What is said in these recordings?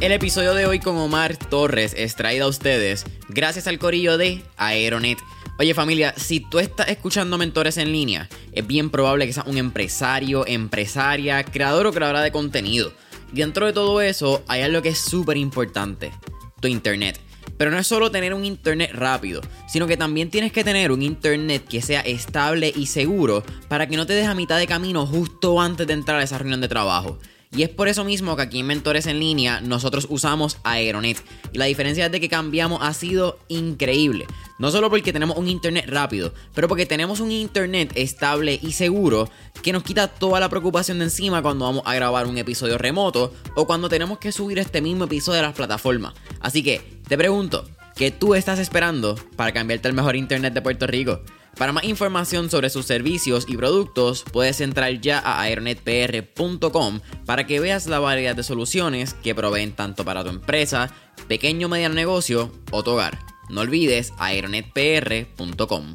El episodio de hoy con Omar Torres es traído a ustedes gracias al corillo de Aeronet. Oye familia, si tú estás escuchando mentores en línea, es bien probable que seas un empresario, empresaria, creador o creadora de contenido. Dentro de todo eso hay algo que es súper importante, tu internet. Pero no es solo tener un internet rápido, sino que también tienes que tener un internet que sea estable y seguro para que no te deje a mitad de camino justo antes de entrar a esa reunión de trabajo. Y es por eso mismo que aquí en Mentores en Línea nosotros usamos Aeronet. Y la diferencia de que cambiamos ha sido increíble. No solo porque tenemos un internet rápido, pero porque tenemos un internet estable y seguro que nos quita toda la preocupación de encima cuando vamos a grabar un episodio remoto o cuando tenemos que subir este mismo episodio a las plataformas. Así que te pregunto, ¿qué tú estás esperando para cambiarte al mejor internet de Puerto Rico? Para más información sobre sus servicios y productos, puedes entrar ya a aeronetpr.com para que veas la variedad de soluciones que proveen tanto para tu empresa, pequeño o mediano negocio o tu hogar. No olvides aeronetpr.com.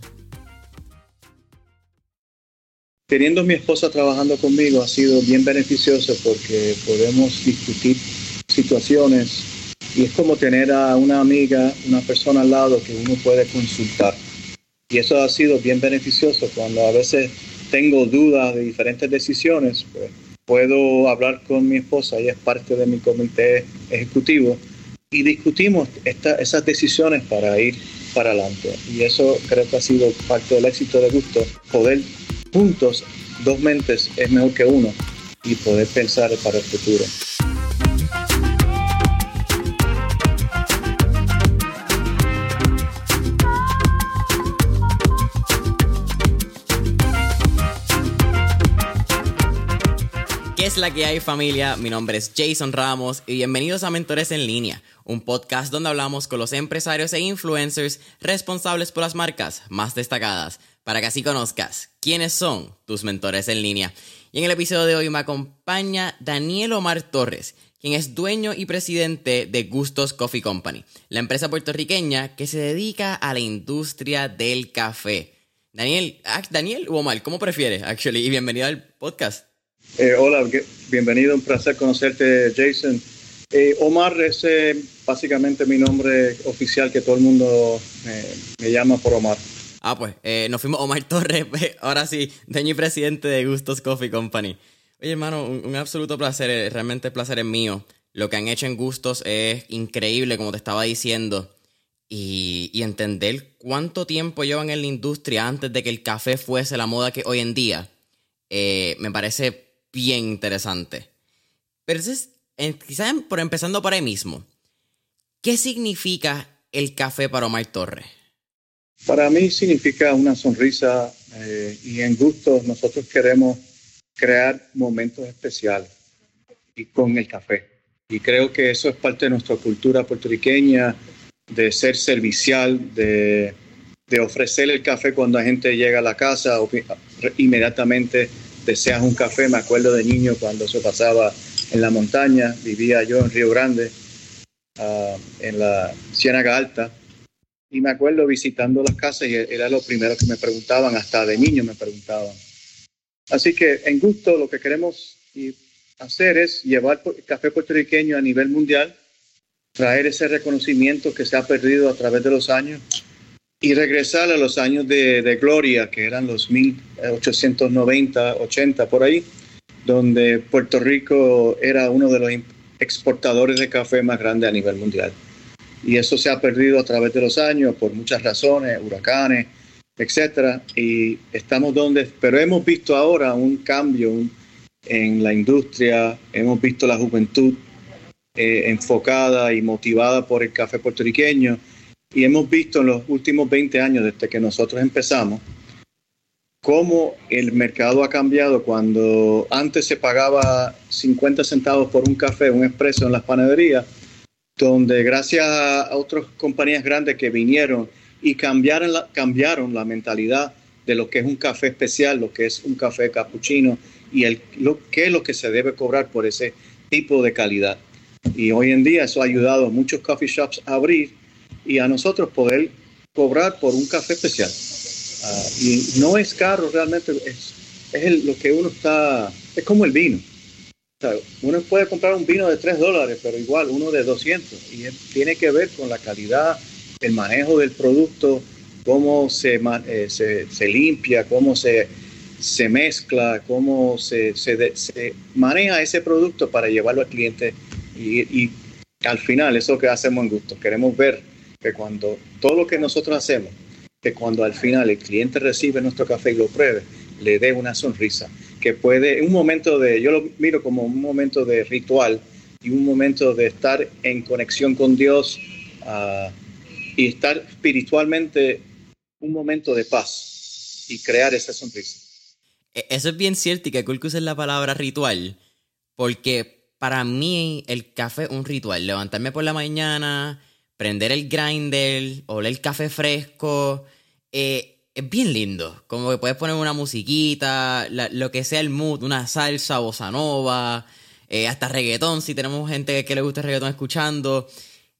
Teniendo mi esposa trabajando conmigo ha sido bien beneficioso porque podemos discutir situaciones y es como tener a una amiga, una persona al lado que uno puede consultar. Y eso ha sido bien beneficioso cuando a veces tengo dudas de diferentes decisiones, pues puedo hablar con mi esposa, ella es parte de mi comité ejecutivo, y discutimos esas decisiones para ir para adelante. Y eso creo que ha sido parte del éxito de Gusto, poder juntos, dos mentes es mejor que uno, y poder pensar para el futuro. ¿Qué es la que hay familia? Mi nombre es Jason Ramos y bienvenidos a Mentores en línea, un podcast donde hablamos con los empresarios e influencers responsables por las marcas más destacadas, para que así conozcas quiénes son tus mentores en línea. Y en el episodio de hoy me acompaña Daniel Omar Torres, quien es dueño y presidente de Gustos Coffee Company, la empresa puertorriqueña que se dedica a la industria del café. Daniel, ah, Daniel o Omar, ¿cómo prefieres? Actually, y bienvenido al podcast. Eh, hola, bienvenido, un placer conocerte, Jason. Eh, Omar es eh, básicamente mi nombre oficial que todo el mundo me llama por Omar. Ah, pues, nos fuimos Omar Torres, ahora sí, dueño y presidente de Gustos Coffee Company. Oye, hermano, un, absoluto placer, realmente el placer es mío. Lo que han hecho en Gustos es increíble, como te estaba diciendo. Y, y entender cuánto tiempo llevan en la industria antes de que el café fuese la moda que hoy en día, me parece bien interesante. Pero entonces, quizás por empezando por ahí mismo, ¿qué significa el café para Omar Torres? Para mí significa una sonrisa eh, y en gusto nosotros queremos crear momentos especiales y con el café. Y creo que eso es parte de nuestra cultura puertorriqueña, de ser servicial, de, de ofrecer el café cuando la gente llega a la casa, inmediatamente deseas un café. Me acuerdo de niño cuando se pasaba en la montaña, vivía yo en Río Grande, ah, en la Ciénaga Alta, y me acuerdo visitando las casas y era lo primero que me preguntaban, hasta de niño me preguntaban. Así que en gusto lo que queremos hacer es llevar el café puertorriqueño a nivel mundial, traer ese reconocimiento que se ha perdido a través de los años y regresar a los años de, gloria, que eran los 1890, 80 por ahí, donde Puerto Rico era uno de los exportadores de café más grandes a nivel mundial. Y eso se ha perdido a través de los años por muchas razones, huracanes, etcétera. Y estamos donde, pero hemos visto ahora un cambio en la industria, hemos visto la juventud eh, enfocada y motivada por el café puertorriqueño y hemos visto en los últimos 20 años, desde que nosotros empezamos, cómo el mercado ha cambiado cuando antes se pagaba 50 centavos por un café, un expreso en las panaderías, donde gracias a otras compañías grandes que vinieron y cambiaron la, cambiaron la mentalidad de lo que es un café especial, lo que es un café cappuccino y el, lo, qué es lo que se debe cobrar por ese tipo de calidad. Y hoy en día eso ha ayudado a muchos coffee shops a abrir y a nosotros poder cobrar por un café especial. Ah, y no es caro realmente, es, es lo que uno está, es como el vino. uno puede comprar un vino de 3 dólares, pero igual uno de 200. Y tiene que ver con la calidad, el manejo del producto, cómo se, eh, se, se, limpia, cómo se, se mezcla, cómo se, se, maneja ese producto para llevarlo al cliente. Y, y al final, eso que hacemos en gusto, queremos ver que cuando todo lo que nosotros hacemos, que cuando al final el cliente recibe nuestro café y lo pruebe, le dé una sonrisa, que puede, un momento de, yo lo miro como un momento de ritual y un momento de estar en conexión con Dios uh, y estar espiritualmente un momento de paz y crear esa sonrisa. E, eso es bien cierto y que cool que uses la palabra ritual, porque para mí el café es un ritual. Levantarme por la mañana, prender el grinder, oler el café fresco, eh, es bien lindo. Como que puedes poner una musiquita, lo que sea el mood, una salsa, bossa nova, eh, hasta reggaetón, si tenemos gente que le gusta el reggaetón escuchando.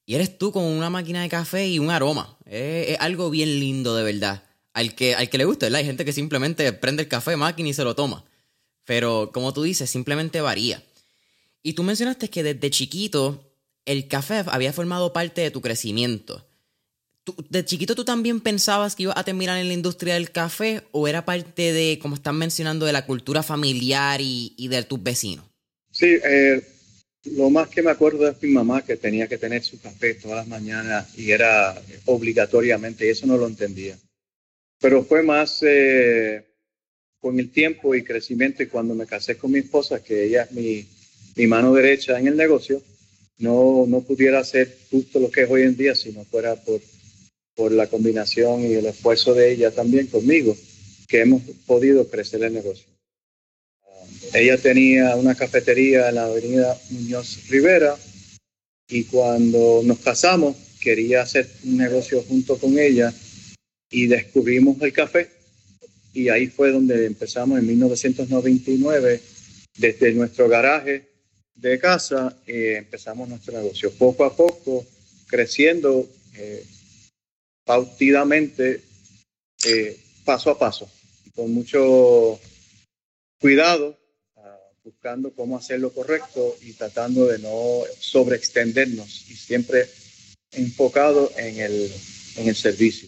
Y eres tú con una máquina de café y un aroma. Es, algo bien lindo de verdad. Al que, al que le gusta, ¿verdad? Hay gente que simplemente prende el café, máquina y se lo toma. Pero como tú dices, simplemente varía. Y tú mencionaste que desde chiquito el café había formado parte de tu crecimiento. ¿De chiquito tú también pensabas que ibas a terminar en la industria del café o era parte de, como están mencionando, de la cultura familiar y, y de tus vecinos? Sí, eh, lo más que me acuerdo es mi mamá que tenía que tener su café todas las mañanas y era obligatoriamente, y eso no lo entendía. Pero fue más eh, con el tiempo y crecimiento y cuando me casé con mi esposa, que ella es mi, mi mano derecha en el negocio, no, no pudiera hacer justo lo que es hoy en día si no fuera por, por la combinación y el esfuerzo de ella también conmigo, que hemos podido crecer el negocio. Ella tenía una cafetería en la avenida Muñoz Rivera y cuando nos casamos quería hacer un negocio junto con ella y descubrimos el café y ahí fue donde empezamos en 1999 desde nuestro garaje de casa eh, empezamos nuestro negocio poco a poco creciendo eh, pautidamente eh, paso a paso con mucho cuidado buscando cómo hacer lo correcto y tratando de no sobreextendernos y siempre enfocado en el, en el servicio.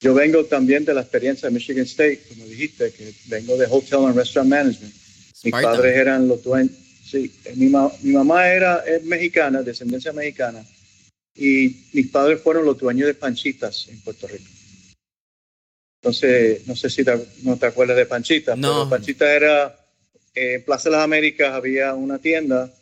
Yo vengo también de la experiencia de Michigan State, como dijiste, que vengo de Hotel and Restaurant Management. Mis padres eran los dueños, sí, mi, mi mamá era es mexicana, descendencia mexicana, y mis padres fueron los dueños de Panchitas en Puerto Rico. Entonces, no sé si no te acuerdas de Panchitas, no. pero Panchitas era en Plaza de las Américas había una tienda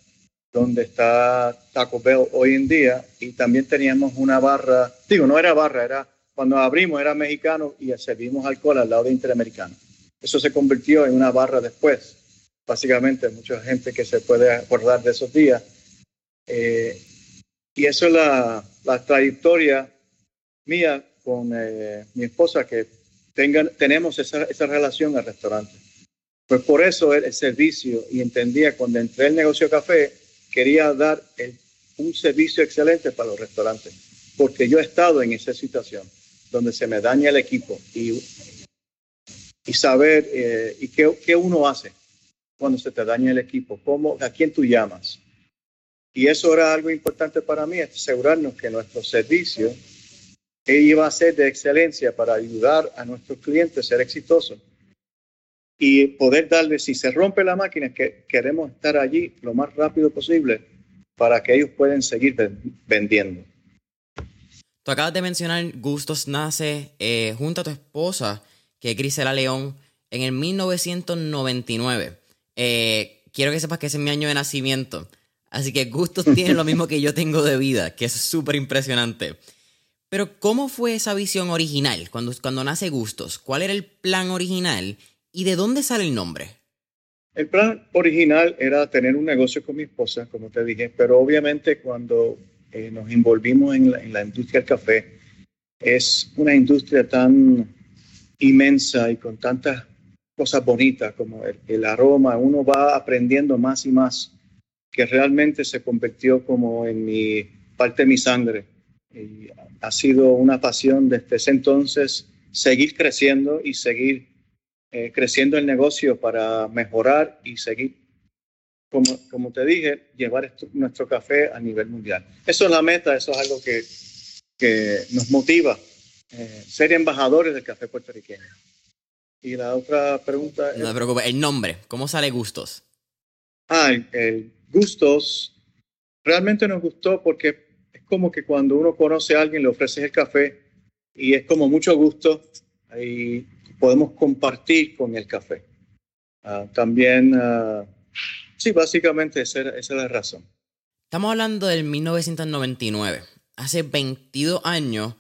donde está Taco Bell hoy en día y también teníamos una barra, digo, no era barra, era cuando abrimos era mexicano y servimos alcohol al lado de Interamericano. Eso se convirtió en una barra después. Básicamente, mucha gente que se puede acordar de esos días. Eh, y eso es la, la trayectoria mía con eh, mi esposa, que tengan, tenemos esa, esa relación al restaurante. Pues por eso el, servicio, y entendía cuando entré el negocio café, quería dar un servicio excelente para los restaurantes, porque yo he estado en esa situación donde se me daña el equipo y, y saber eh, y qué, qué, uno hace cuando se te daña el equipo, cómo, a quién tú llamas. Y eso era algo importante para mí, asegurarnos que nuestro servicio iba a ser de excelencia para ayudar a nuestros clientes a ser exitosos y poder darle, si se rompe la máquina, que queremos estar allí lo más rápido posible para que ellos puedan seguir vendiendo. Tú acabas de mencionar Gustos nace eh, junto a tu esposa, que es Grisela León, en el 1999. Eh, quiero que sepas que ese es mi año de nacimiento. Así que Gustos tiene lo mismo que yo tengo de vida, que es súper impresionante. Pero ¿cómo fue esa visión original cuando, cuando nace Gustos? ¿Cuál era el plan original? ¿Y de dónde sale el nombre? El plan original era tener un negocio con mi esposa, como te dije, pero obviamente cuando eh, nos involvimos en la, industria del café, es una industria tan inmensa y con tantas cosas bonitas como el, aroma, uno va aprendiendo más y más, que realmente se convirtió como en mi parte de mi sangre. Y ha sido una pasión desde ese entonces seguir creciendo y seguir eh, creciendo el negocio para mejorar y seguir como, como te dije, llevar nuestro café a nivel mundial. Eso es la meta, eso es algo que, que nos motiva, eh, ser embajadores del café puertorriqueño. Y la otra pregunta es... No te preocupes, el nombre, ¿cómo sale Gustos? Ah, el, Gustos realmente nos gustó porque es como que cuando uno conoce a alguien le ofreces el café y es como mucho gusto y podemos compartir con el café. Ah, también, uh, sí, básicamente esa, esa es la razón. Estamos hablando del 1999, hace 22 años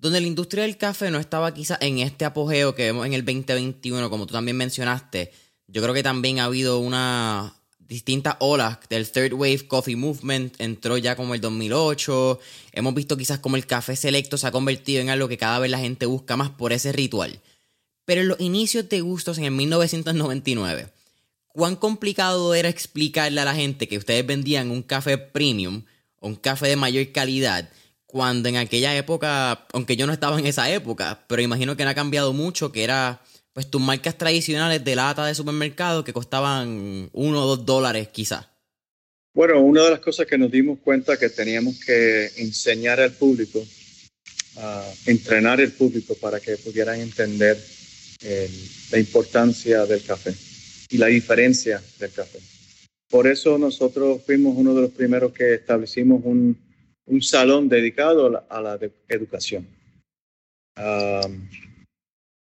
donde la industria del café no estaba quizás en este apogeo que vemos en el 2021, como tú también mencionaste. Yo creo que también ha habido una distintas olas del Third Wave Coffee Movement. Entró ya como el 2008. Hemos visto quizás como el café selecto se ha convertido en algo que cada vez la gente busca más por ese ritual. Pero en los inicios de gustos en el 1999, ¿cuán complicado era explicarle a la gente que ustedes vendían un café premium, un café de mayor calidad, cuando en aquella época, aunque yo no estaba en esa época, pero imagino que no ha cambiado mucho, que era pues tus marcas tradicionales de lata de supermercado que costaban uno o dos dólares quizás? Bueno, una de las cosas que nos dimos cuenta que teníamos que enseñar al público, entrenar al público para que pudieran entender la importancia del café y la diferencia del café. Por eso nosotros fuimos uno de los primeros que establecimos un, un salón dedicado a la, educación.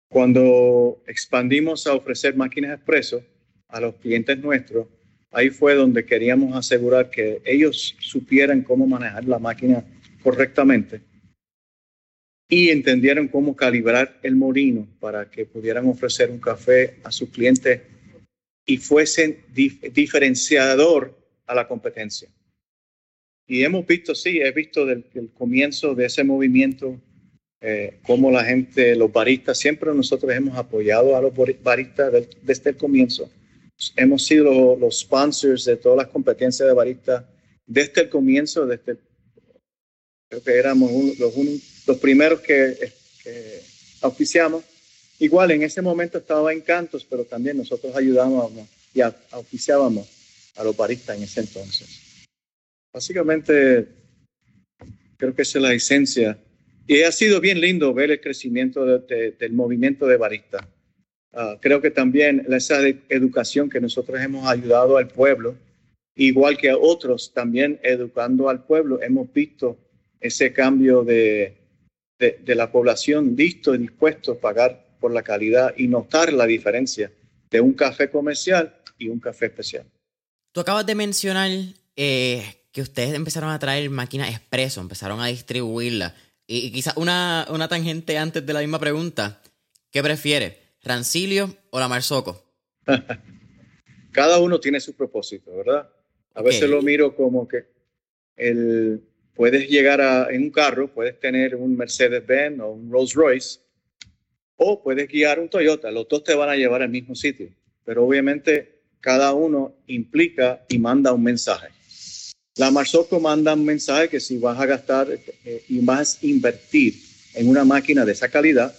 cuando expandimos a ofrecer máquinas expreso a los clientes nuestros, ahí fue donde queríamos asegurar que ellos supieran cómo manejar la máquina correctamente y entendieron cómo calibrar el molino para que pudieran ofrecer un café a sus clientes y fuesen diferenciador a la competencia. Y hemos visto, sí, he visto del, el comienzo de ese movimiento, eh, cómo la gente, los baristas, siempre nosotros hemos apoyado a los baristas desde el comienzo. Hemos sido los, sponsors de todas las competencias de baristas desde el comienzo, desde creo que éramos los, los primeros que, que auspiciamos. Igual en ese momento estaba Encantos, pero también nosotros ayudábamos y auspiciábamos a los baristas en ese entonces. Básicamente, creo que esa es la esencia. Y ha sido bien lindo ver el crecimiento del movimiento de barista. Ah, creo que también esa educación que nosotros hemos ayudado al pueblo, igual que a otros también educando al pueblo, hemos visto ese cambio de, de la población listo y dispuesto a pagar por la calidad y notar la diferencia de un café comercial y un café especial. Tú acabas de mencionar eh, que ustedes empezaron a traer máquinas expreso, empezaron a distribuirlas. Y, quizás una, una tangente antes de la misma pregunta. ¿Qué prefiere, Rancilio o la Marzoco? Cada uno tiene su propósito, ¿verdad? A veces lo miro como que el, puedes llegar a, en un carro, puedes tener un Mercedes-Benz o un Rolls-Royce, o puedes guiar un Toyota. Los dos te van a llevar al mismo sitio, pero obviamente cada uno implica y manda un mensaje. La Marsoco manda un mensaje que si vas a gastar eh, y vas a invertir en una máquina de esa calidad,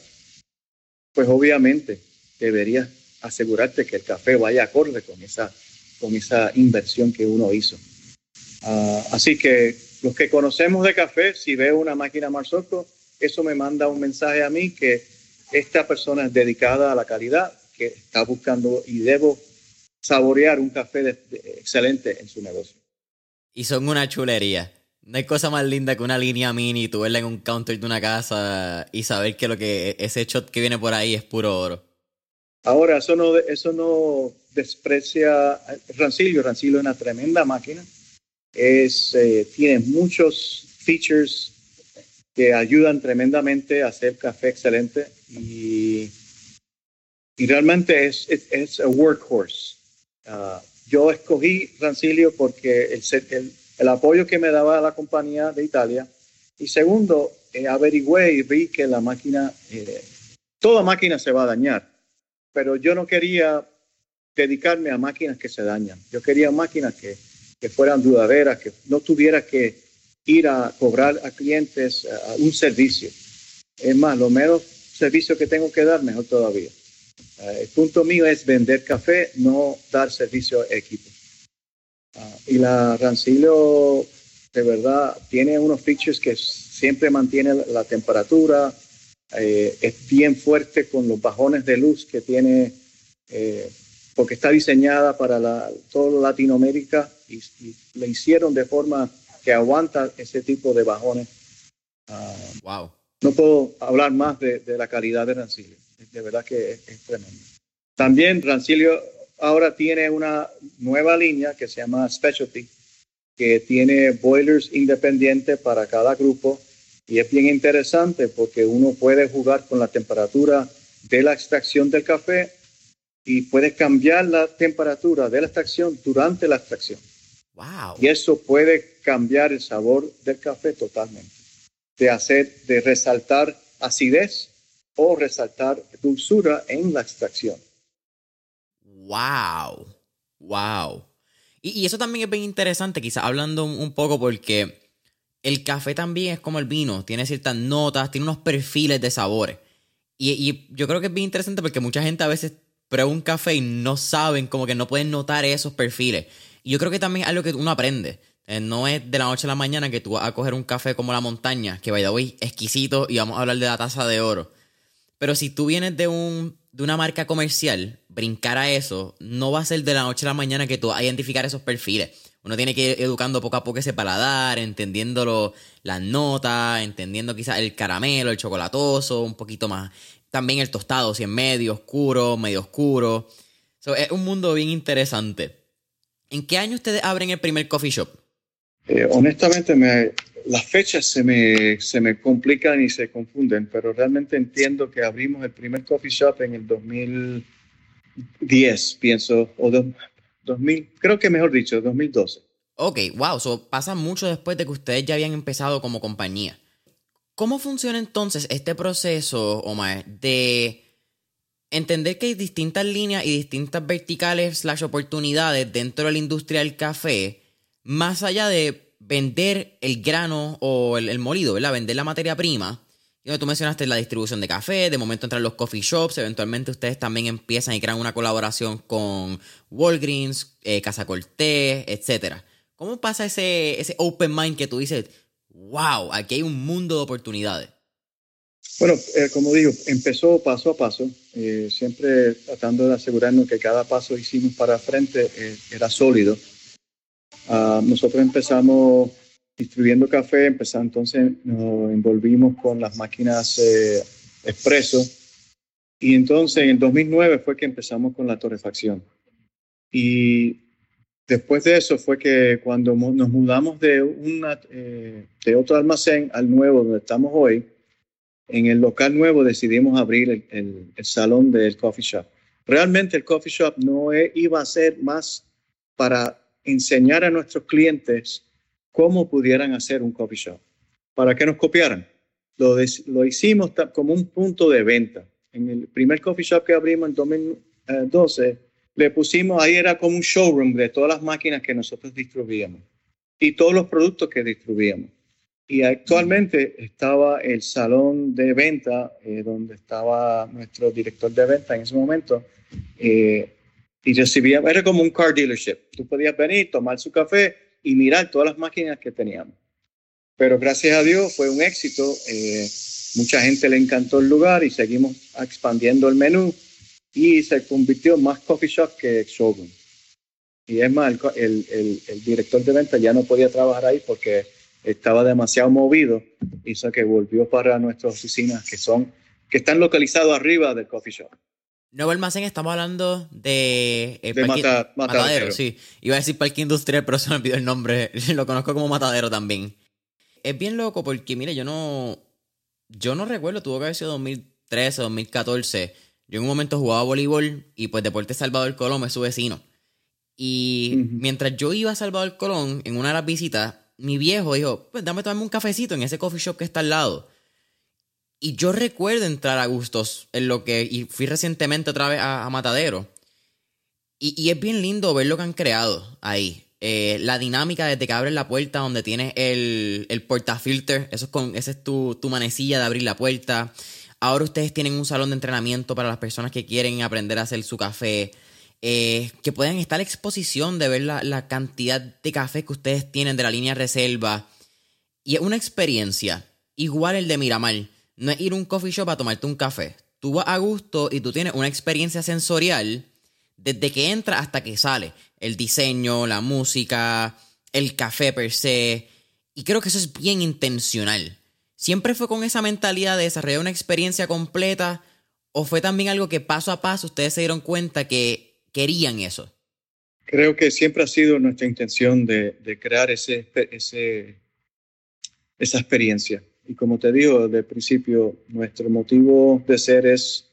pues obviamente deberías asegurarte que el café vaya acorde con esa, con esa inversión que uno hizo. Ah, así que los que conocemos de café, si veo una máquina Marsoco, eso me manda un mensaje a mí que esta persona es dedicada a la calidad, que está buscando y debo saborear un café excelente en su negocio. Y son una chulería. No hay cosa más linda que una línea mini, tú verla en un counter de una casa y saber que lo que ese shot que viene por ahí es puro oro. Ahora, eso no, eso no desprecia Rancilio. Rancilio es una tremenda máquina. Es, eh, tiene muchos features que ayudan tremendamente a hacer café excelente y, y realmente es, es, un workhorse. Uh, yo escogí Rancilio porque el, apoyo que me daba la compañía de Italia. Y segundo, eh, averigüé y vi que la máquina, eh, toda máquina se va a dañar, pero yo no quería dedicarme a máquinas que se dañan. Yo quería máquinas que, fueran dudaderas, que no tuviera que ir a cobrar a clientes un servicio. Es más, lo menos servicio que tengo que dar, mejor todavía. Eh, el punto mío es vender café, no dar servicio a equipo. Ah, y la Rancilio, de verdad, tiene unos features que siempre mantiene la temperatura, eh, es bien fuerte con los bajones de luz que tiene, eh, porque está diseñada para la, toda Latinoamérica y, y, le hicieron de forma que aguanta ese tipo de bajones. wow. Ah, no puedo hablar más de, de, la calidad de Rancilio, de verdad que es, es tremendo. También Rancilio ahora tiene una nueva línea que se llama Specialty, que tiene boilers independientes para cada grupo y es bien interesante porque uno puede jugar con la temperatura de la extracción del café y puede cambiar la temperatura de la extracción durante la extracción. Wow. Y eso puede cambiar el sabor del café totalmente. De hacer, de resaltar acidez o resaltar dulzura en la extracción. Wow. Wow. Y, eso también es bien interesante, quizás hablando un, poco porque el café también es como el vino, tiene ciertas notas, tiene unos perfiles de sabores. Y, yo creo que es bien interesante porque mucha gente a veces prueba un café y no saben, como que no pueden notar esos perfiles. Y yo creo que también es algo que uno aprende. Eh, no es de la noche a la mañana que tú vas a coger un café como la montaña, que vaya hoy exquisito, y vamos a hablar de la taza de oro. Pero si tú vienes de, un, de una marca comercial, brincar a eso, no va a ser de la noche a la mañana que tú vas a identificar esos perfiles uno tiene que ir educando poco a poco ese paladar, entendiendo las notas, entendiendo quizás el caramelo, el chocolatoso, un poquito más. También el tostado, si es medio oscuro, medio oscuro. es un mundo bien interesante. ¿En qué año ustedes abren el primer coffee shop? Eh, honestamente, me, las fechas se me, se me complican y se confunden, pero realmente entiendo que abrimos el primer coffee shop en el 2010, pienso, o de, 2000, creo que mejor dicho, 2012. Ok, wow, so pasa mucho después de que ustedes ya habían empezado como compañía. ¿Cómo funciona entonces este proceso, Omar, de entender que hay distintas líneas y distintas verticales slash oportunidades dentro de la industria del café, más allá de vender el grano o el, el molido, ¿verdad? Vender la materia prima y tú mencionaste la distribución de café, de momento entran los coffee shops, eventualmente ustedes también empiezan y crean una colaboración con Walgreens, eh, Casa Cortés, etc. ¿Cómo pasa ese, ese open mind que tú dices, wow, aquí hay un mundo de oportunidades? Bueno, eh, como digo, empezó paso a paso, eh, siempre tratando de asegurarnos que cada paso que hicimos para frente eh, era sólido. Uh, nosotros empezamos distribuyendo café, empezamos entonces, nos envolvimos con las máquinas eh, expreso y entonces en 2009 fue que empezamos con la torrefacción. Y después de eso fue que cuando nos mudamos de, una, eh, de otro almacén al nuevo donde estamos hoy, en el local nuevo decidimos abrir el, el, el salón del coffee shop. Realmente el coffee shop no e, iba a ser más para enseñar a nuestros clientes cómo pudieran hacer un coffee shop, para que nos copiaran. Lo, lo hicimos como un punto de venta. En el primer coffee shop que abrimos en 2012, le pusimos, ahí era como un showroom de todas las máquinas que nosotros distribuíamos y todos los productos que distribuíamos. Y actualmente estaba el salón de venta, eh, donde estaba nuestro director de venta en ese momento, eh, y recibía, era como un car dealership. Tú podías venir, tomar su café, y mirar todas las máquinas que teníamos. Pero gracias a Dios fue un éxito. Eh, mucha gente le encantó el lugar y seguimos expandiendo el menú y se convirtió más coffee shop que showroom. Y es más, el, el, director de venta ya no podía trabajar ahí porque estaba demasiado movido, hizo que volvió para nuestras oficinas que son que están localizados arriba del coffee shop. Nuevo almacén, estamos hablando de. Eh, de parque, mata, matadero, matadero, sí. Iba a decir parque industrial, pero se me olvidó el nombre. Lo conozco como matadero también. Es bien loco porque, mire, yo no. Yo no recuerdo, tuvo que haber sido 2013, 2014. Yo en un momento jugaba voleibol y pues Deporte Salvador Colón es su vecino. Y uh -huh. mientras yo iba a Salvador Colón, en una de las visitas, mi viejo dijo: Pues dame tomarme un cafecito en ese coffee shop que está al lado. Y yo recuerdo entrar a Gustos en lo que. Y fui recientemente otra vez a, Matadero. Y, y, es bien lindo ver lo que han creado ahí. Eh, la dinámica desde que abres la puerta, donde tienes el, el portafilter. Eso es con, esa es tu, tu manecilla de abrir la puerta. Ahora ustedes tienen un salón de entrenamiento para las personas que quieren aprender a hacer su café. eh, que puedan estar a la exposición de ver la, la, cantidad de café que ustedes tienen de la línea reserva. Y es una experiencia, igual el de Miramar. No es ir a un coffee shop a tomarte un café. Tú vas a gusto y tú tienes una experiencia sensorial desde que entra hasta que sale. El diseño, la música, el café per se. Y creo que eso es bien intencional. ¿Siempre fue con esa mentalidad de desarrollar una experiencia completa? ¿O fue también algo que paso a paso ustedes se dieron cuenta que querían eso? Creo que siempre ha sido nuestra intención de, crear ese, ese, esa experiencia. Y como te digo desde el principio, nuestro motivo de ser es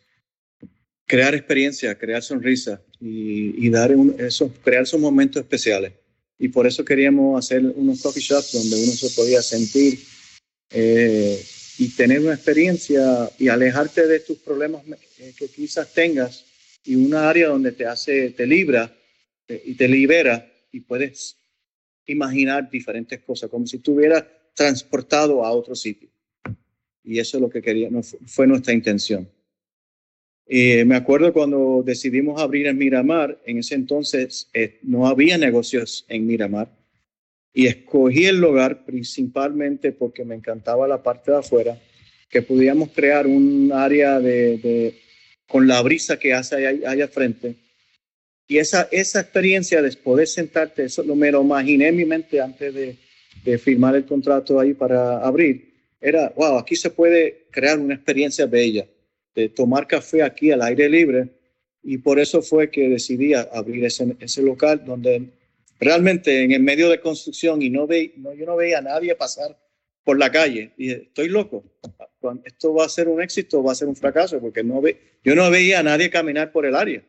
crear experiencia, crear sonrisa y, dar eso, crear esos momentos especiales. Y por eso queríamos hacer unos coffee shops donde uno se podía sentir eh, y tener una experiencia y alejarte de tus problemas eh, que quizás tengas y una área donde te hace, te libra eh, y te libera y puedes imaginar diferentes cosas, como si estuvieras transportado a otro sitio. Y eso es lo que queríamos, fue nuestra intención. Eh, me acuerdo cuando decidimos abrir en Miramar, en ese entonces eh, no había negocios en Miramar y escogí el lugar principalmente porque me encantaba la parte de afuera, que pudiéramos crear un área de, con la brisa que hace allá, frente. Y esa, esa experiencia de poder sentarte, eso lo me lo imaginé en mi mente antes de, firmar el contrato ahí para abrir, era, wow, aquí se puede crear una experiencia bella de tomar café aquí al aire libre y por eso fue que decidí abrir ese, ese local donde realmente en el medio de construcción y no, ve, no yo no veía a nadie pasar por la calle. Y dije, estoy loco, esto va a ser un éxito, va a ser un fracaso, porque no ve, yo no veía a nadie caminar por el área.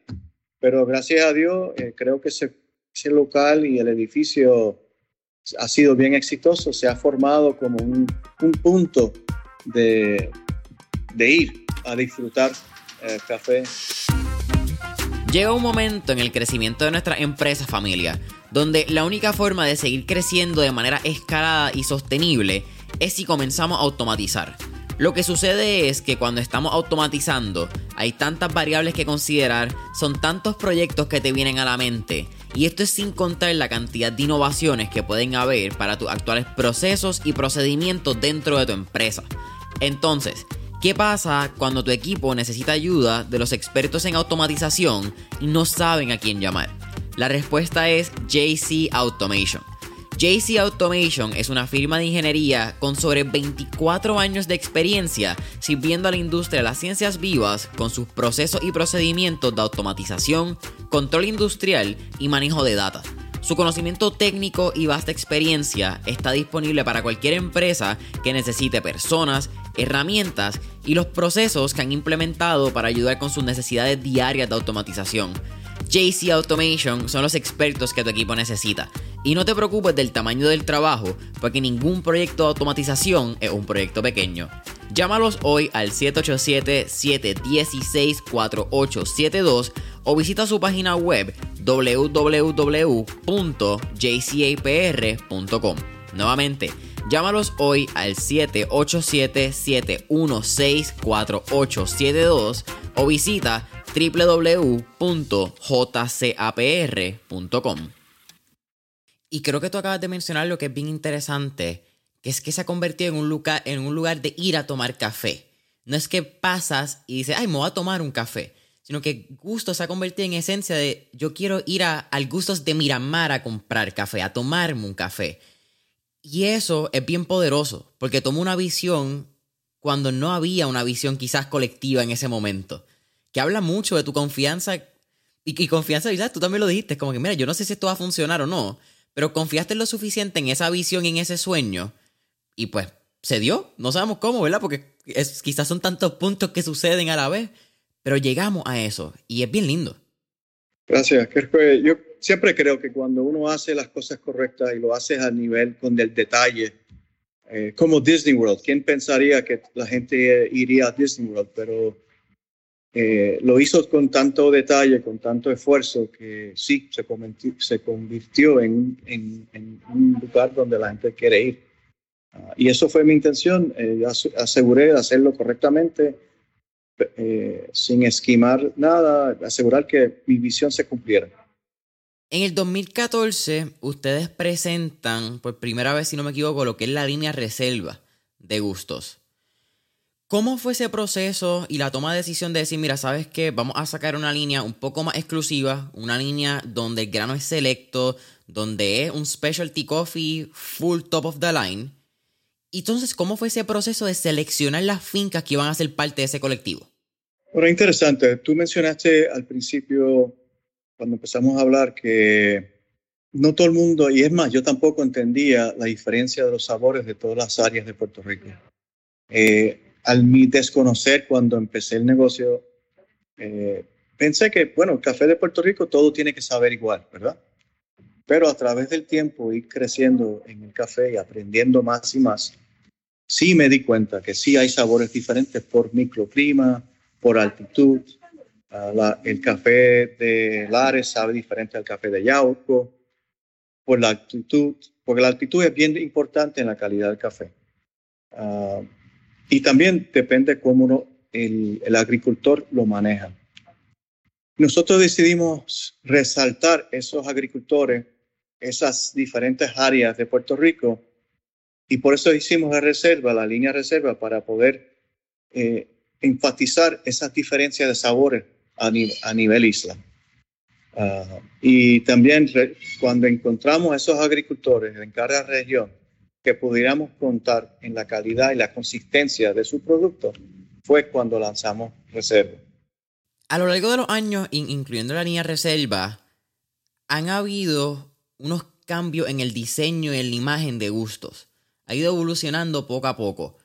Pero gracias a Dios, eh, creo que ese, ese local y el edificio ha sido bien exitoso, se ha formado como un, un punto de, de ir a disfrutar eh, café. Llega un momento en el crecimiento de nuestra empresa familia, donde la única forma de seguir creciendo de manera escalada y sostenible es si comenzamos a automatizar. Lo que sucede es que cuando estamos automatizando hay tantas variables que considerar, son tantos proyectos que te vienen a la mente, y esto es sin contar la cantidad de innovaciones que pueden haber para tus actuales procesos y procedimientos dentro de tu empresa. Entonces, ¿Qué pasa cuando tu equipo necesita ayuda de los expertos en automatización y no saben a quién llamar? La respuesta es JC Automation. JC Automation es una firma de ingeniería con sobre 24 años de experiencia sirviendo a la industria de las ciencias vivas con sus procesos y procedimientos de automatización, control industrial y manejo de datos. Su conocimiento técnico y vasta experiencia está disponible para cualquier empresa que necesite personas, herramientas y los procesos que han implementado para ayudar con sus necesidades diarias de automatización. JC Automation son los expertos que tu equipo necesita. Y no te preocupes del tamaño del trabajo, porque ningún proyecto de automatización es un proyecto pequeño. Llámalos hoy al 787-716-4872 o visita su página web www.jcapr.com. Nuevamente, llámalos hoy al 787-716-4872 o visita www.jcapr.com. Y creo que tú acabas de mencionar lo que es bien interesante, que es que se ha convertido en un lugar, en un lugar de ir a tomar café. No es que pasas y dices, ay, me voy a tomar un café sino que Gustos se ha convertido en esencia de yo quiero ir a, al Gustos de Miramar a comprar café, a tomarme un café. Y eso es bien poderoso, porque toma una visión cuando no había una visión quizás colectiva en ese momento, que habla mucho de tu confianza y, y confianza, ¿verdad? Tú también lo dijiste, como que mira, yo no sé si esto va a funcionar o no, pero confiaste lo suficiente en esa visión y en ese sueño y pues se dio, no sabemos cómo, ¿verdad? Porque es, quizás son tantos puntos que suceden a la vez, pero llegamos a eso y es bien lindo. Gracias. Yo siempre creo que cuando uno hace las cosas correctas y lo hace a nivel con el detalle, eh, como Disney World, ¿quién pensaría que la gente iría a Disney World? Pero eh, lo hizo con tanto detalle, con tanto esfuerzo, que sí, se convirtió, se convirtió en, en, un lugar donde la gente quiere ir. Ah, y eso fue mi intención, eh, aseguré de hacerlo correctamente eh, sin esquimar nada, asegurar que mi visión se cumpliera. En el 2014, ustedes presentan por primera vez, si no me equivoco, lo que es la línea reserva de gustos. ¿Cómo fue ese proceso y la toma de decisión de decir, mira, sabes qué, vamos a sacar una línea un poco más exclusiva, una línea donde el grano es selecto, donde es un specialty coffee full top of the line? Entonces, ¿cómo fue ese proceso de seleccionar las fincas que iban a ser parte de ese colectivo? Bueno, interesante. Tú mencionaste al principio, cuando empezamos a hablar, que no todo el mundo, y es más, yo tampoco entendía la diferencia de los sabores de todas las áreas de Puerto Rico. Eh, al mi desconocer cuando empecé el negocio, eh, pensé que, bueno, el café de Puerto Rico todo tiene que saber igual, ¿verdad? Pero a través del tiempo, ir creciendo en el café y aprendiendo más y más, sí me di cuenta que sí hay sabores diferentes por microclima, por altitud. Ah, el café de Lares sabe diferente al café de Yauco, por la altitud, porque la altitud es bien importante en la calidad del café. Ah, y también depende cómo el, el agricultor lo maneja. Nosotros decidimos resaltar esos agricultores, esas diferentes áreas de Puerto Rico, y por eso hicimos la reserva, la línea reserva, para poder eh, enfatizar esas diferencias de sabores a, nivel isla. Ah, y también cuando encontramos esos agricultores en cada región que pudiéramos contar en la calidad y la consistencia de su producto, fue cuando lanzamos Reserva. A lo largo de los años, incluyendo la línea Reserva, han habido unos cambios en el diseño y en la imagen de gustos. Ha ido evolucionando poco a poco.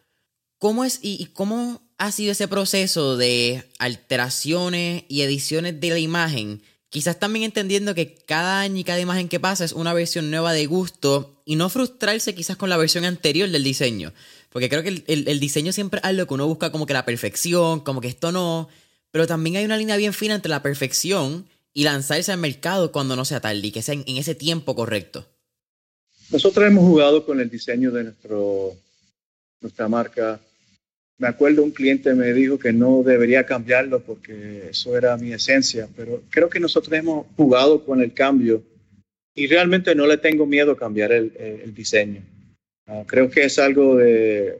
¿Cómo es y cómo ha sido ese proceso de alteraciones y ediciones de la imagen? Quizás también entendiendo que cada año y cada imagen que pasa es una versión nueva de gusto y no frustrarse quizás con la versión anterior del diseño. Porque creo que el, diseño siempre es algo que uno busca como que la perfección, como que esto no. Pero también hay una línea bien fina entre la perfección y lanzarse al mercado cuando no sea tarde y que sea en, en ese tiempo correcto. Nosotros hemos jugado con el diseño de nuestro, nuestra marca me acuerdo un cliente me dijo que no debería cambiarlo porque eso era mi esencia, pero creo que nosotros hemos jugado con el cambio y realmente no le tengo miedo a cambiar el, diseño. Ah, creo que es algo de,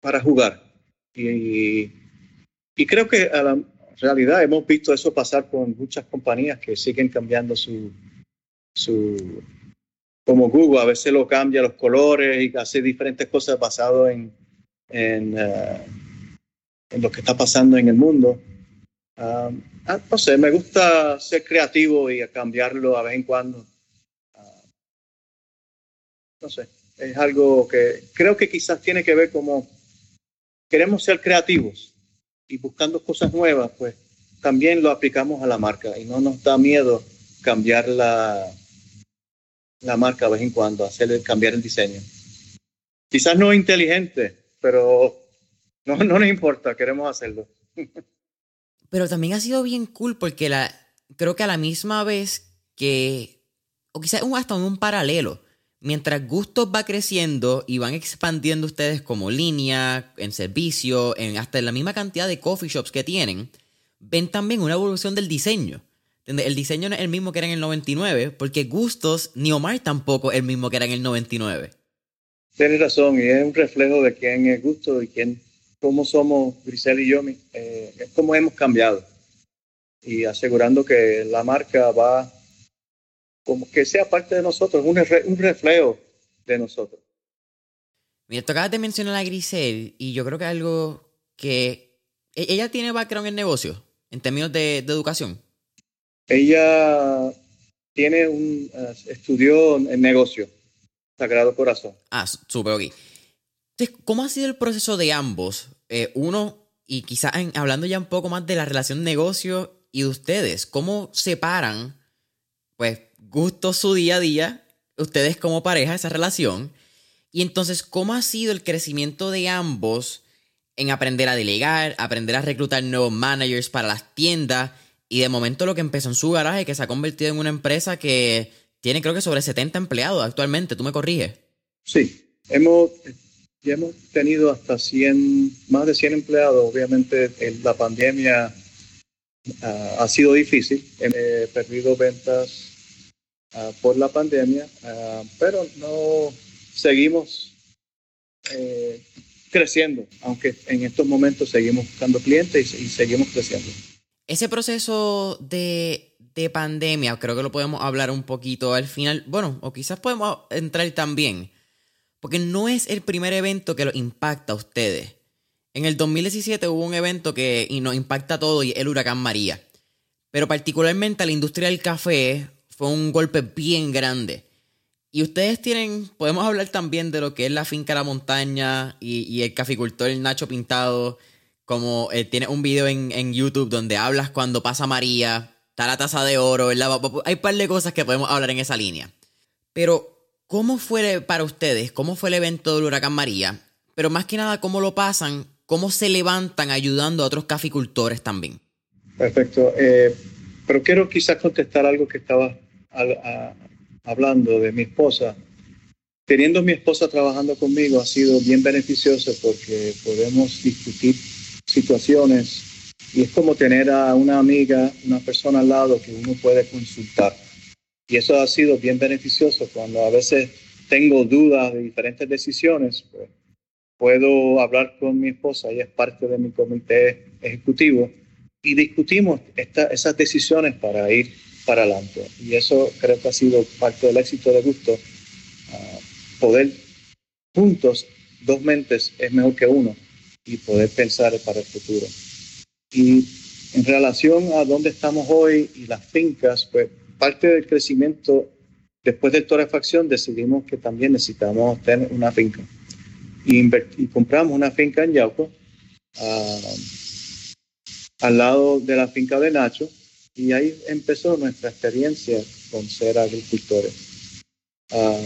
para jugar y, y creo que a la realidad hemos visto eso pasar con muchas compañías que siguen cambiando su, su como Google, a veces lo cambia los colores y hace diferentes cosas basado en en, eh, en lo que está pasando en el mundo. Ah, ah, no sé, me gusta ser creativo y cambiarlo a vez en cuando. Ah, no sé, es algo que creo que quizás tiene que ver como queremos ser creativos y buscando cosas nuevas, pues también lo aplicamos a la marca y no nos da miedo cambiar la, la marca a vez en cuando, hacer cambiar el diseño. Quizás no inteligente, pero no, no nos importa, queremos hacerlo. Pero también ha sido bien cool porque la, creo que a la misma vez que, o quizás hasta un paralelo, mientras Gustos va creciendo y van expandiendo ustedes como línea, en servicio, en hasta en la misma cantidad de coffee shops que tienen, ven también una evolución del diseño. El diseño no es el mismo que era en el 99, porque Gustos, ni Omar tampoco es el mismo que era en el 99. Tienes razón, y es un reflejo de quién es Gusto y quién, cómo somos Grisel y yo, eh, es cómo hemos cambiado. Y asegurando que la marca va, como que sea parte de nosotros, un, un reflejo de nosotros. Mira, tú acabas de mencionar a Grisel y yo creo que algo que... E-, ¿Ella tiene background en negocio, en términos de, educación? Ella tiene un... Uh, estudió en negocio Sagrado Corazón. Ah, súper ok. Entonces, ¿cómo ha sido el proceso de ambos? Eh, uno, y quizás hablando ya un poco más de la relación negocio y de ustedes, ¿cómo separan, pues, gusto su día a día, ustedes como pareja, esa relación? Y entonces, ¿cómo ha sido el crecimiento de ambos en aprender a delegar, aprender a reclutar nuevos managers para las tiendas? Y de momento lo que empezó en su garaje, que se ha convertido en una empresa que tiene creo que sobre 70 empleados actualmente, tú me corriges. Sí, hemos, ya hemos tenido hasta 100 más de 100 empleados. Obviamente la pandemia ah, ha sido difícil. He perdido ventas ah, por la pandemia, ah, pero no seguimos eh, creciendo, aunque en estos momentos seguimos buscando clientes y, seguimos creciendo. Ese proceso de, de, pandemia, creo que lo podemos hablar un poquito al final, bueno, o quizás podemos entrar también, porque no es el primer evento que lo impacta a ustedes. En el 2017 hubo un evento que y nos impacta todo y el huracán María. Pero particularmente a la industria del café fue un golpe bien grande. Y ustedes tienen, podemos hablar también de lo que es la finca La Montaña y, el caficultor Nacho Pintado, como eh, tiene un video en, YouTube donde hablas cuando pasa María, está la taza de oro, ¿verdad? Hay un par de cosas que podemos hablar en esa línea. Pero, ¿cómo fue para ustedes? ¿Cómo fue el evento del huracán María? Pero más que nada, ¿cómo lo pasan? ¿Cómo se levantan ayudando a otros caficultores también? Perfecto. Eh, pero quiero quizás contestar algo que estaba hablando de mi esposa, teniendo mi esposa trabajando conmigo ha sido bien beneficioso porque podemos discutir situaciones y es como tener a una amiga, una persona al lado que uno puede consultar. Y eso ha sido bien beneficioso cuando a veces tengo dudas de diferentes decisiones, pues puedo hablar con mi esposa, ella es parte de mi comité ejecutivo y discutimos esas decisiones para ir para adelante. Y eso creo que ha sido parte del éxito de Gusto. Ah, poder juntos, dos mentes es mejor que uno y poder pensar para el futuro. Y en relación a dónde estamos hoy y las fincas, pues parte del crecimiento después de torrefacción decidimos que también necesitamos tener una finca. Y, y compramos una finca en Yauco, ah, al lado de la finca de Nacho, y ahí empezó nuestra experiencia con ser agricultores. Ah,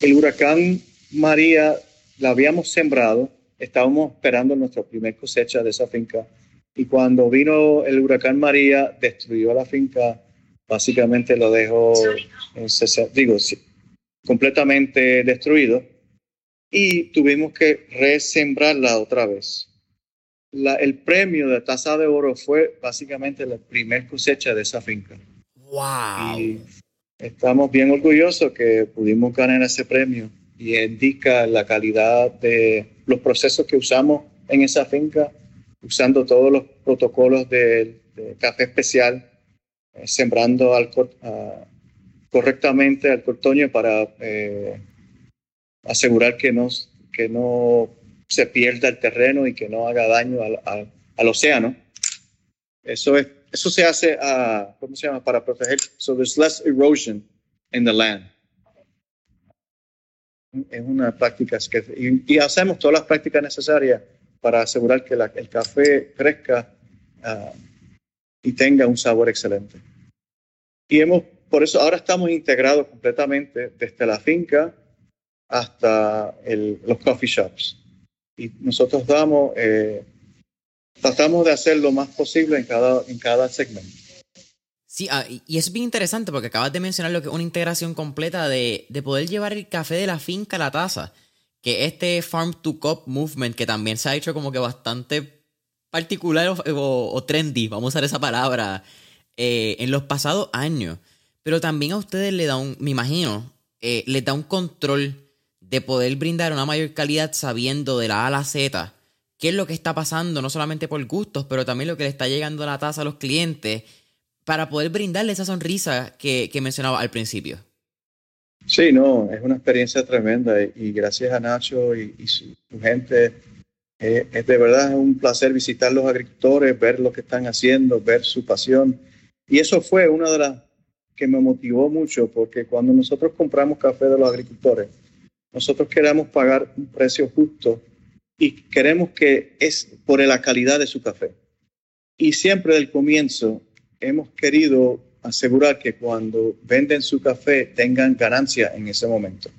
el huracán María la habíamos sembrado, estábamos esperando nuestra primera cosecha de esa finca y cuando vino el huracán María destruyó la finca, básicamente lo dejó, digo, completamente destruido y tuvimos que resembrarla otra vez el premio de taza de oro fue básicamente la primer cosecha de esa finca. ¡Wow! Y estamos bien orgullosos que pudimos ganar ese premio y indica la calidad de los procesos que usamos en esa finca, usando todos los protocolos de, café especial, eh, sembrando al, correctamente al cortoño para eh, asegurar que no, que no se pierda el terreno y que no haga daño al, al, océano. Eso, es, eso se hace, uh, ¿cómo se llama? Para proteger. So there's less erosion in the land. Es una práctica que, y, hacemos todas las prácticas necesarias para asegurar que el café crezca uh, y tenga un sabor excelente. Y hemos, por eso ahora estamos integrados completamente desde la finca hasta el, los coffee shops y nosotros damos, eh, tratamos de hacer lo más posible en cada, en cada segmento. Sí, ah, y es bien interesante porque acabas de mencionar lo que es una integración completa de, de poder llevar el café de la finca a la taza. Que este Farm to Cup Movement, que también se ha hecho como que bastante particular o, trendy, vamos a usar esa palabra, eh, en los pasados años. Pero también a ustedes le da un, me imagino, eh, les da un control de poder brindar una mayor calidad sabiendo de la A a la Z qué es lo que está pasando, no solamente por gustos, pero también lo que le está llegando a la tasa a los clientes, para poder brindarle esa sonrisa que, mencionaba al principio. Sí, no, es una experiencia tremenda y, gracias a Nacho y, su, gente, eh, es de verdad un placer visitar los agricultores, ver lo que están haciendo, ver su pasión. Y eso fue una de las que me motivó mucho, porque cuando nosotros compramos café de los agricultores, nosotros queremos pagar un precio justo y queremos que es por la calidad de su café. Y siempre del comienzo hemos querido asegurar que cuando venden su café tengan ganancia en ese momento.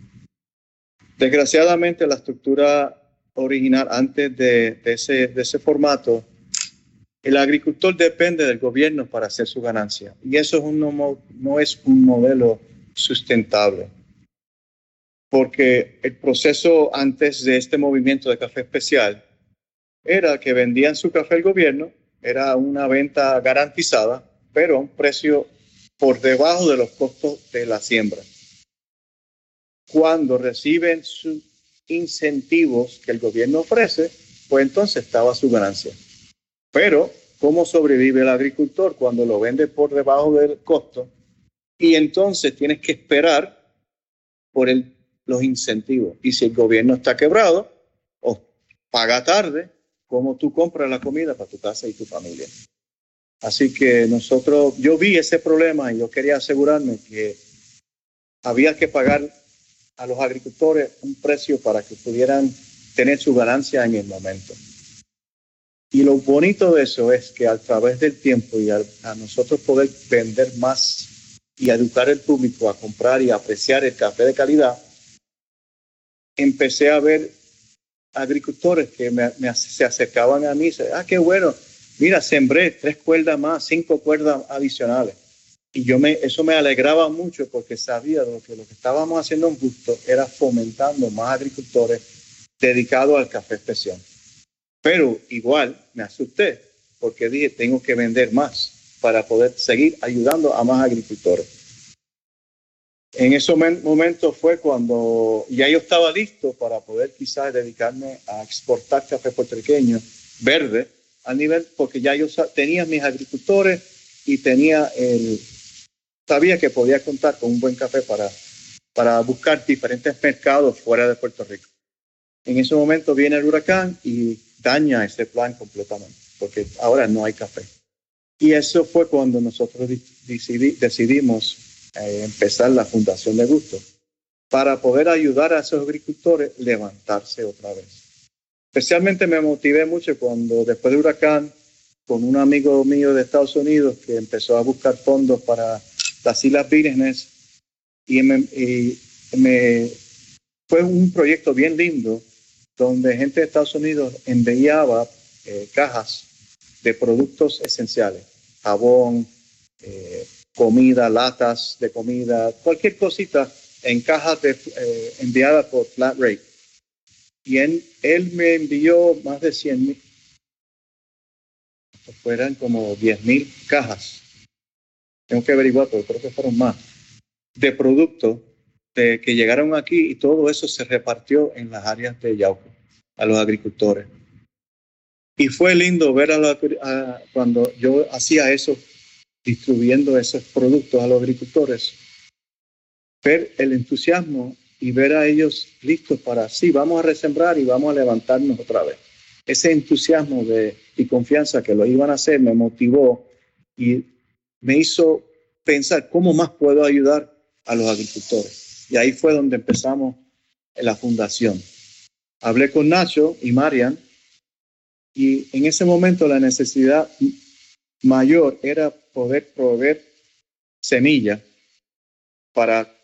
Desgraciadamente la estructura original antes de, ese, de ese formato, el agricultor depende del gobierno para hacer su ganancia y eso es un, no es un modelo sustentable porque el proceso antes de este movimiento de café especial era que vendían su café al gobierno, era una venta garantizada, pero a un precio por debajo de los costos de la siembra. Cuando reciben sus incentivos que el gobierno ofrece, pues entonces estaba su ganancia. Pero, ¿cómo sobrevive el agricultor cuando lo vende por debajo del costo? Y entonces tienes que esperar por los incentivos. Y si el gobierno está quebrado o paga tarde, ¿cómo tú compras la comida para tu casa y tu familia? Así que nosotros, yo vi ese problema y yo quería asegurarme que había que pagar a los agricultores un precio para que pudieran tener su ganancia en el momento. Y lo bonito de eso es que a través del tiempo y a, nosotros poder vender más y educar al público a comprar y apreciar el café de calidad, empecé a ver agricultores que me, se acercaban a mí y decían, ah, qué bueno, mira, sembré tres cuerdas más, cinco cuerdas adicionales. Y yo me, eso me alegraba mucho porque sabía lo que lo que estábamos haciendo en gusto era fomentando más agricultores dedicados al café especial. Pero igual me asusté porque dije, tengo que vender más para poder seguir ayudando a más agricultores. En ese momento fue cuando ya yo estaba listo para poder quizás dedicarme a exportar café puertorriqueño verde a nivel, porque ya yo tenía mis agricultores y tenía el, sabía que podía contar con un buen café para, para buscar diferentes mercados fuera de Puerto Rico. En ese momento viene el huracán y daña ese plan completamente, porque ahora no hay café. Y eso fue cuando nosotros decidimos eh, empezar la Fundación de Gusto para poder ayudar a esos agricultores a levantarse otra vez. Especialmente me motivé mucho cuando después del huracán, con un amigo mío de Estados Unidos que empezó a buscar fondos para las Islas Vírgenes y me, me, fue un proyecto bien lindo donde gente de Estados Unidos enviaba eh, cajas de productos esenciales, jabón, eh, comida, latas de comida, cualquier cosita en cajas de, eh, enviadas por flat rate. Y él, me envió más de 100 mil, fueran como 10 mil cajas. Tengo que averiguar, pero creo que fueron más, de productos de, que llegaron aquí y todo eso se repartió en las áreas de Yauco a los agricultores. Y fue lindo ver a, la, a cuando yo hacía eso distribuyendo esos productos a los agricultores, ver el entusiasmo y ver a ellos listos para, sí, vamos a resembrar y vamos a levantarnos otra vez. Ese entusiasmo de, y confianza que lo iban a hacer me motivó y me hizo pensar cómo más puedo ayudar a los agricultores. Y ahí fue donde empezamos la fundación. Hablé con Nacho y Marian y en ese momento la necesidad mayor era poder proveer semilla para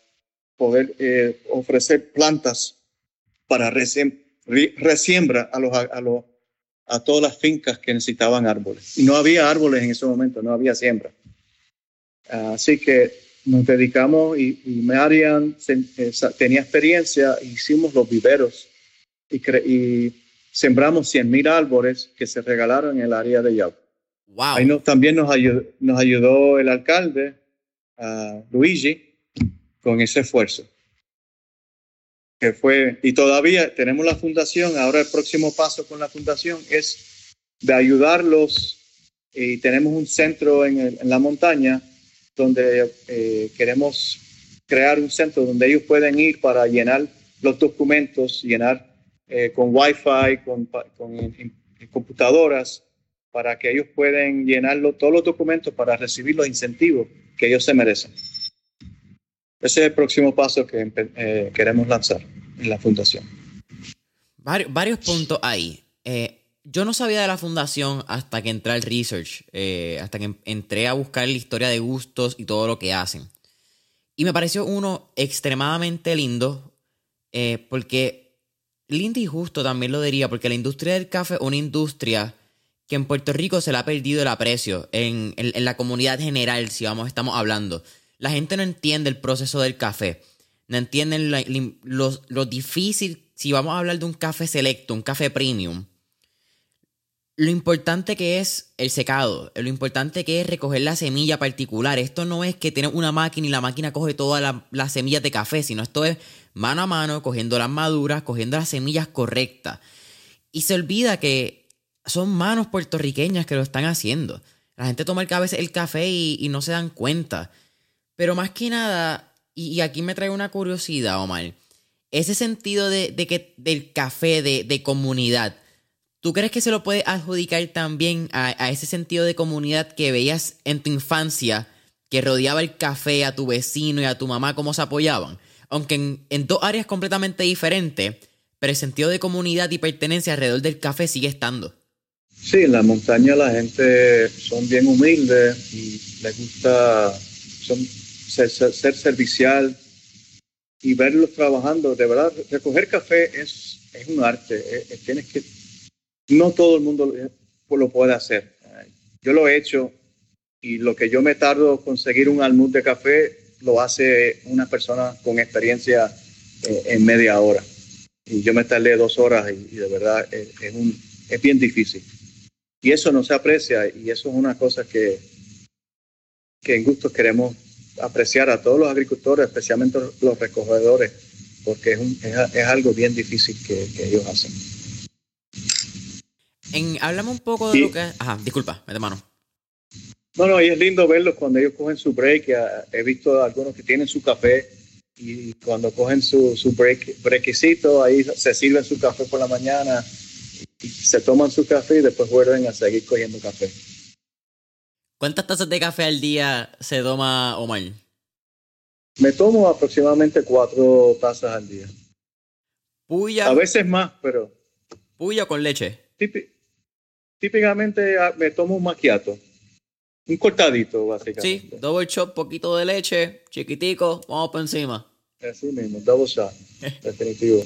poder eh, ofrecer plantas para resiembra a, los, a, los, a todas las fincas que necesitaban árboles. Y no había árboles en ese momento, no había siembra. Así que nos dedicamos y, y Marian eh, tenía experiencia, hicimos los viveros y, y sembramos 100 mil árboles que se regalaron en el área de Yauco. Wow. Ahí también nos ayudó, nos ayudó el alcalde, uh, Luigi, con ese esfuerzo. Que fue, y todavía tenemos la fundación, ahora el próximo paso con la fundación es de ayudarlos y tenemos un centro en, la montaña donde eh, queremos crear un centro donde ellos pueden ir para llenar los documentos, llenar eh, con Wi-Fi, con, con computadoras, para que ellos puedan llenarlo, todos los documentos para recibir los incentivos que ellos se merecen. Ese es el próximo paso que eh, queremos lanzar en la fundación. Varios, puntos ahí. Eh, yo no sabía de la fundación hasta que entré al research, eh, hasta que entré a buscar la historia de gustos y todo lo que hacen. Y me pareció uno extremadamente lindo, porque lindo y justo también lo diría, porque la industria del café es una industria que en Puerto Rico se le ha perdido el aprecio en, en, la comunidad general, si vamos, estamos hablando. La gente no entiende el proceso del café, no entienden lo, difícil, si vamos a hablar de un café selecto, un café premium, lo importante que es el secado, lo importante que es recoger la semilla particular. Esto no es que tienes una máquina y la máquina coge todas las semillas de café, sino esto es mano a mano, cogiendo las maduras, cogiendo las semillas correctas. Y se olvida que son manos puertorriqueñas que lo están haciendo. La gente toma el, el café y, no se dan cuenta. Pero más que nada, y, aquí me trae una curiosidad, Omar, ese sentido de, que del café de, de comunidad ¿Tú crees que se lo puede adjudicar también a, ese sentido de comunidad que veías en tu infancia, que rodeaba el café a tu vecino y a tu mamá, cómo se apoyaban? Aunque en, dos áreas completamente diferentes, pero el sentido de comunidad y pertenencia alrededor del café sigue estando. Sí, en la montaña la gente son bien humildes y les gusta ser, servicial y verlos trabajando. De verdad, recoger café es, es un arte. tienes que no todo el mundo lo puede hacer. Yo lo he hecho y lo que yo me tardo conseguir un almud de café lo hace una persona con experiencia eh, en media hora. Y yo me tardé dos horas y, de verdad es, un, es bien difícil. Y eso no se aprecia y eso es una cosa que, que en gusto queremos apreciar a todos los agricultores, especialmente los recogedores, porque es, un, es, algo bien difícil que ellos hacen. En, háblame un poco de lo que... Ajá, disculpa, me mano. No, no, y es lindo verlos cuando ellos cogen su break. He visto algunos que tienen su café y cuando cogen su, su break, brequecito, ahí se sirven su café por la mañana y se toman su café y después vuelven a seguir cogiendo café. ¿Cuántas tazas de café al día se toma Omar? Me tomo aproximadamente cuatro tazas al día. Puya. A veces más, pero. Puya con leche típicamente ah, me tomo un maquiato. Un cortadito, básicamente. Sí, double chop, poquito de leche, chiquitico, vamos por encima. Así mismo, double shot, definitivo.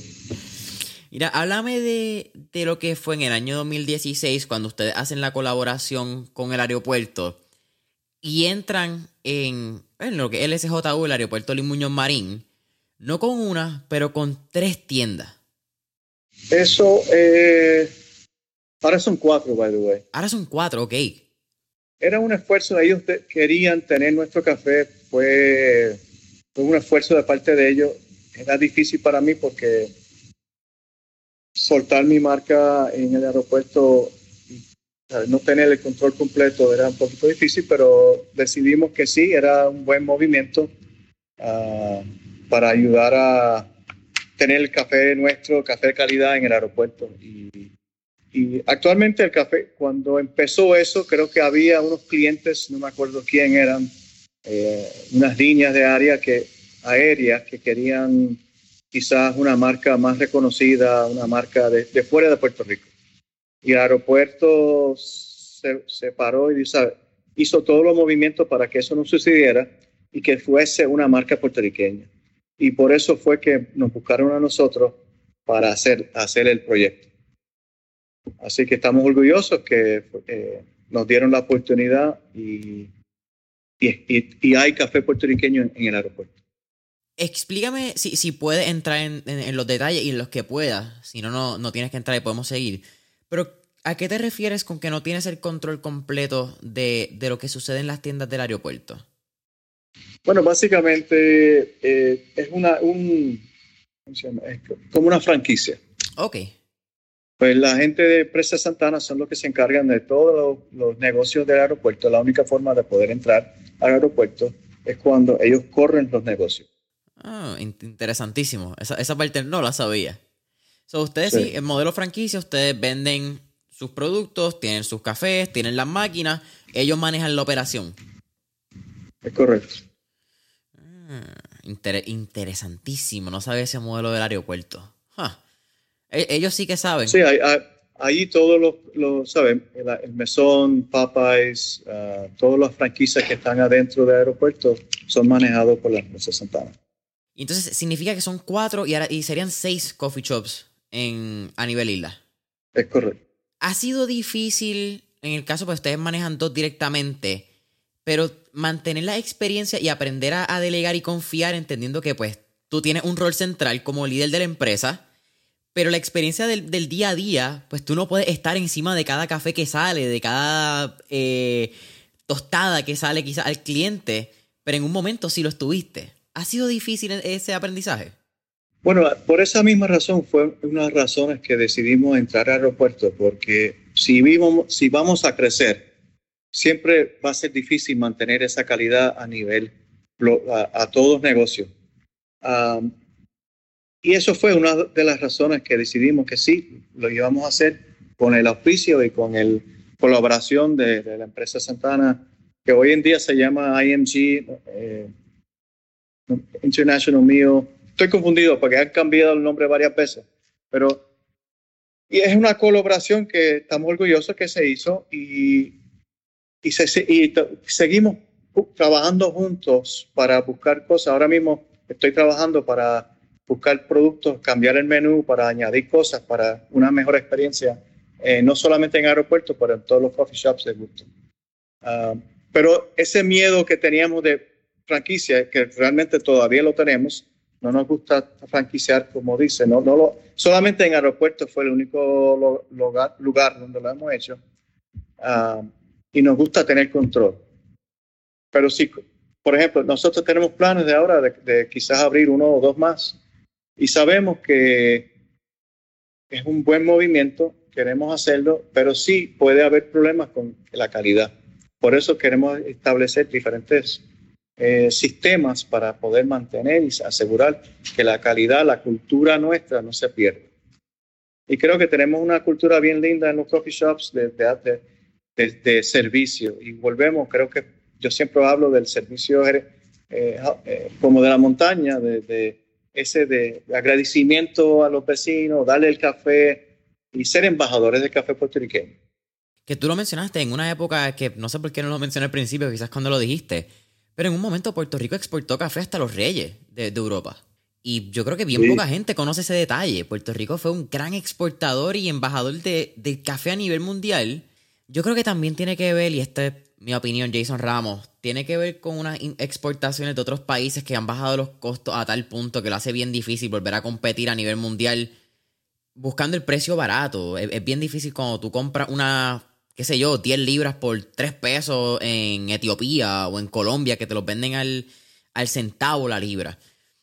Mira, háblame de, de, lo que fue en el año 2016 cuando ustedes hacen la colaboración con el aeropuerto y entran en, en lo que es el SJU, el aeropuerto Limuño Marín, no con una, pero con tres tiendas. Eso, eh, Ahora son cuatro, by the way. Ahora son cuatro, ok. Era un esfuerzo, ellos querían tener nuestro café, fue, fue un esfuerzo de parte de ellos. Era difícil para mí porque soltar mi marca en el aeropuerto y no tener el control completo era un poquito difícil, pero decidimos que sí, era un buen movimiento uh, para ayudar a tener el café nuestro, café de calidad en el aeropuerto. Y y actualmente el café, cuando empezó eso, creo que había unos clientes, no me acuerdo quién eran, eh, unas líneas de área que, aéreas que querían quizás una marca más reconocida, una marca de, fuera de Puerto Rico. Y el aeropuerto se, se paró y hizo, hizo todos los movimientos para que eso no sucediera y que fuese una marca puertorriqueña. Y por eso fue que nos buscaron a nosotros para hacer, hacer el proyecto. Así que estamos orgullosos que eh, nos dieron la oportunidad y, y, hay café puertorriqueño en, el aeropuerto. Explícame si, si puedes entrar en, los detalles y en los que puedas. Si no, no, no tienes que entrar y podemos seguir. Pero, ¿a qué te refieres con que no tienes el control completo de, de lo que sucede en las tiendas del aeropuerto? Bueno, básicamente eh, es una un, es como una franquicia. Ok. Pues la gente de Presa Santana son los que se encargan de todos los, negocios del aeropuerto. La única forma de poder entrar al aeropuerto es cuando ellos corren los negocios. Ah, interesantísimo. Esa, esa parte no la sabía. So, ustedes sí. en modelo franquicia, ustedes venden sus productos, tienen sus cafés, tienen las máquinas, ellos manejan la operación. Es correcto. Ah, interesantísimo. No sabía ese modelo del aeropuerto. E-, ellos sí que saben. Sí, ahí todos los, lo saben, el, Mesón, Popeyes, uh, todas las franquicias que están adentro del aeropuerto son manejados por la empresa Santana. Entonces, significa que son cuatro y, ahora, y serían seis coffee shops en, a nivel isla. Es correcto. Ha sido difícil, en el caso, pues ustedes manejan dos directamente, pero mantener la experiencia y aprender a, a delegar y confiar, entendiendo que pues tú tienes un rol central como líder de la empresa, Pero la experiencia del, día a día, pues tú no puedes estar encima de cada café que sale, de cada eh, tostada que sale quizás al cliente, pero en un momento sí lo estuviste. ¿Ha sido difícil ese aprendizaje? Bueno, por esa misma razón fue una de las razones que decidimos entrar al aeropuerto, porque si, vivimos, si vamos a crecer, siempre va a ser difícil mantener esa calidad a nivel, a, a todos negocios. y eso fue una de las razones que decidimos que sí, lo íbamos a hacer con el auspicio y con la colaboración de, la empresa Santana, que hoy en día se llama IMG eh, International Meal estoy confundido porque han cambiado el nombre varias veces, pero y es una colaboración que estamos orgullosos que se hizo y, y, seguimos trabajando juntos para buscar cosas. Ahora mismo estoy trabajando para buscar productos, cambiar el menú, para añadir cosas, para una mejor experiencia, eh, no solamente en aeropuertos, pero en todos los coffee shops de gusto. Ah, pero ese miedo que teníamos de franquicia, que realmente todavía lo tenemos, no nos gusta franquiciar, como dice, no, no lo, solamente en aeropuertos fue el único lugar, lugar, donde lo hemos hecho. Ah, y nos gusta tener control. Pero sí, por ejemplo, nosotros tenemos planes de ahora de, quizás abrir uno o dos más y sabemos que es un buen movimiento, queremos hacerlo, pero sí puede haber problemas con la calidad. Por eso queremos establecer diferentes eh, sistemas para poder mantener y asegurar que la calidad, la cultura nuestra no se pierda. Y creo que tenemos una cultura bien linda en los coffee shops de, de, de, servicio. Y volvemos, creo que yo siempre hablo del servicio eh, eh, como de la montaña, de, ese de agradecimiento a los vecinos, darle el café y ser embajadores del café puertorriqueño. Que tú lo mencionaste en una época que no sé por qué no lo mencioné al principio, quizás cuando lo dijiste, pero en un momento Puerto Rico exportó café hasta los reyes de, Europa. Y yo creo que bien poca gente conoce ese detalle. Puerto Rico fue un gran exportador y embajador de, café a nivel mundial. Yo creo que también tiene que ver, y esta es mi opinión, Jason Ramos, tiene que ver con unas exportaciones de otros países que han bajado los costos a tal punto que lo hace bien difícil volver a competir a nivel mundial buscando el precio barato. es bien difícil cuando tú compras una qué sé yo, 10 libras por 3 pesos en Etiopía o en Colombia, que te los venden al, al centavo la libra.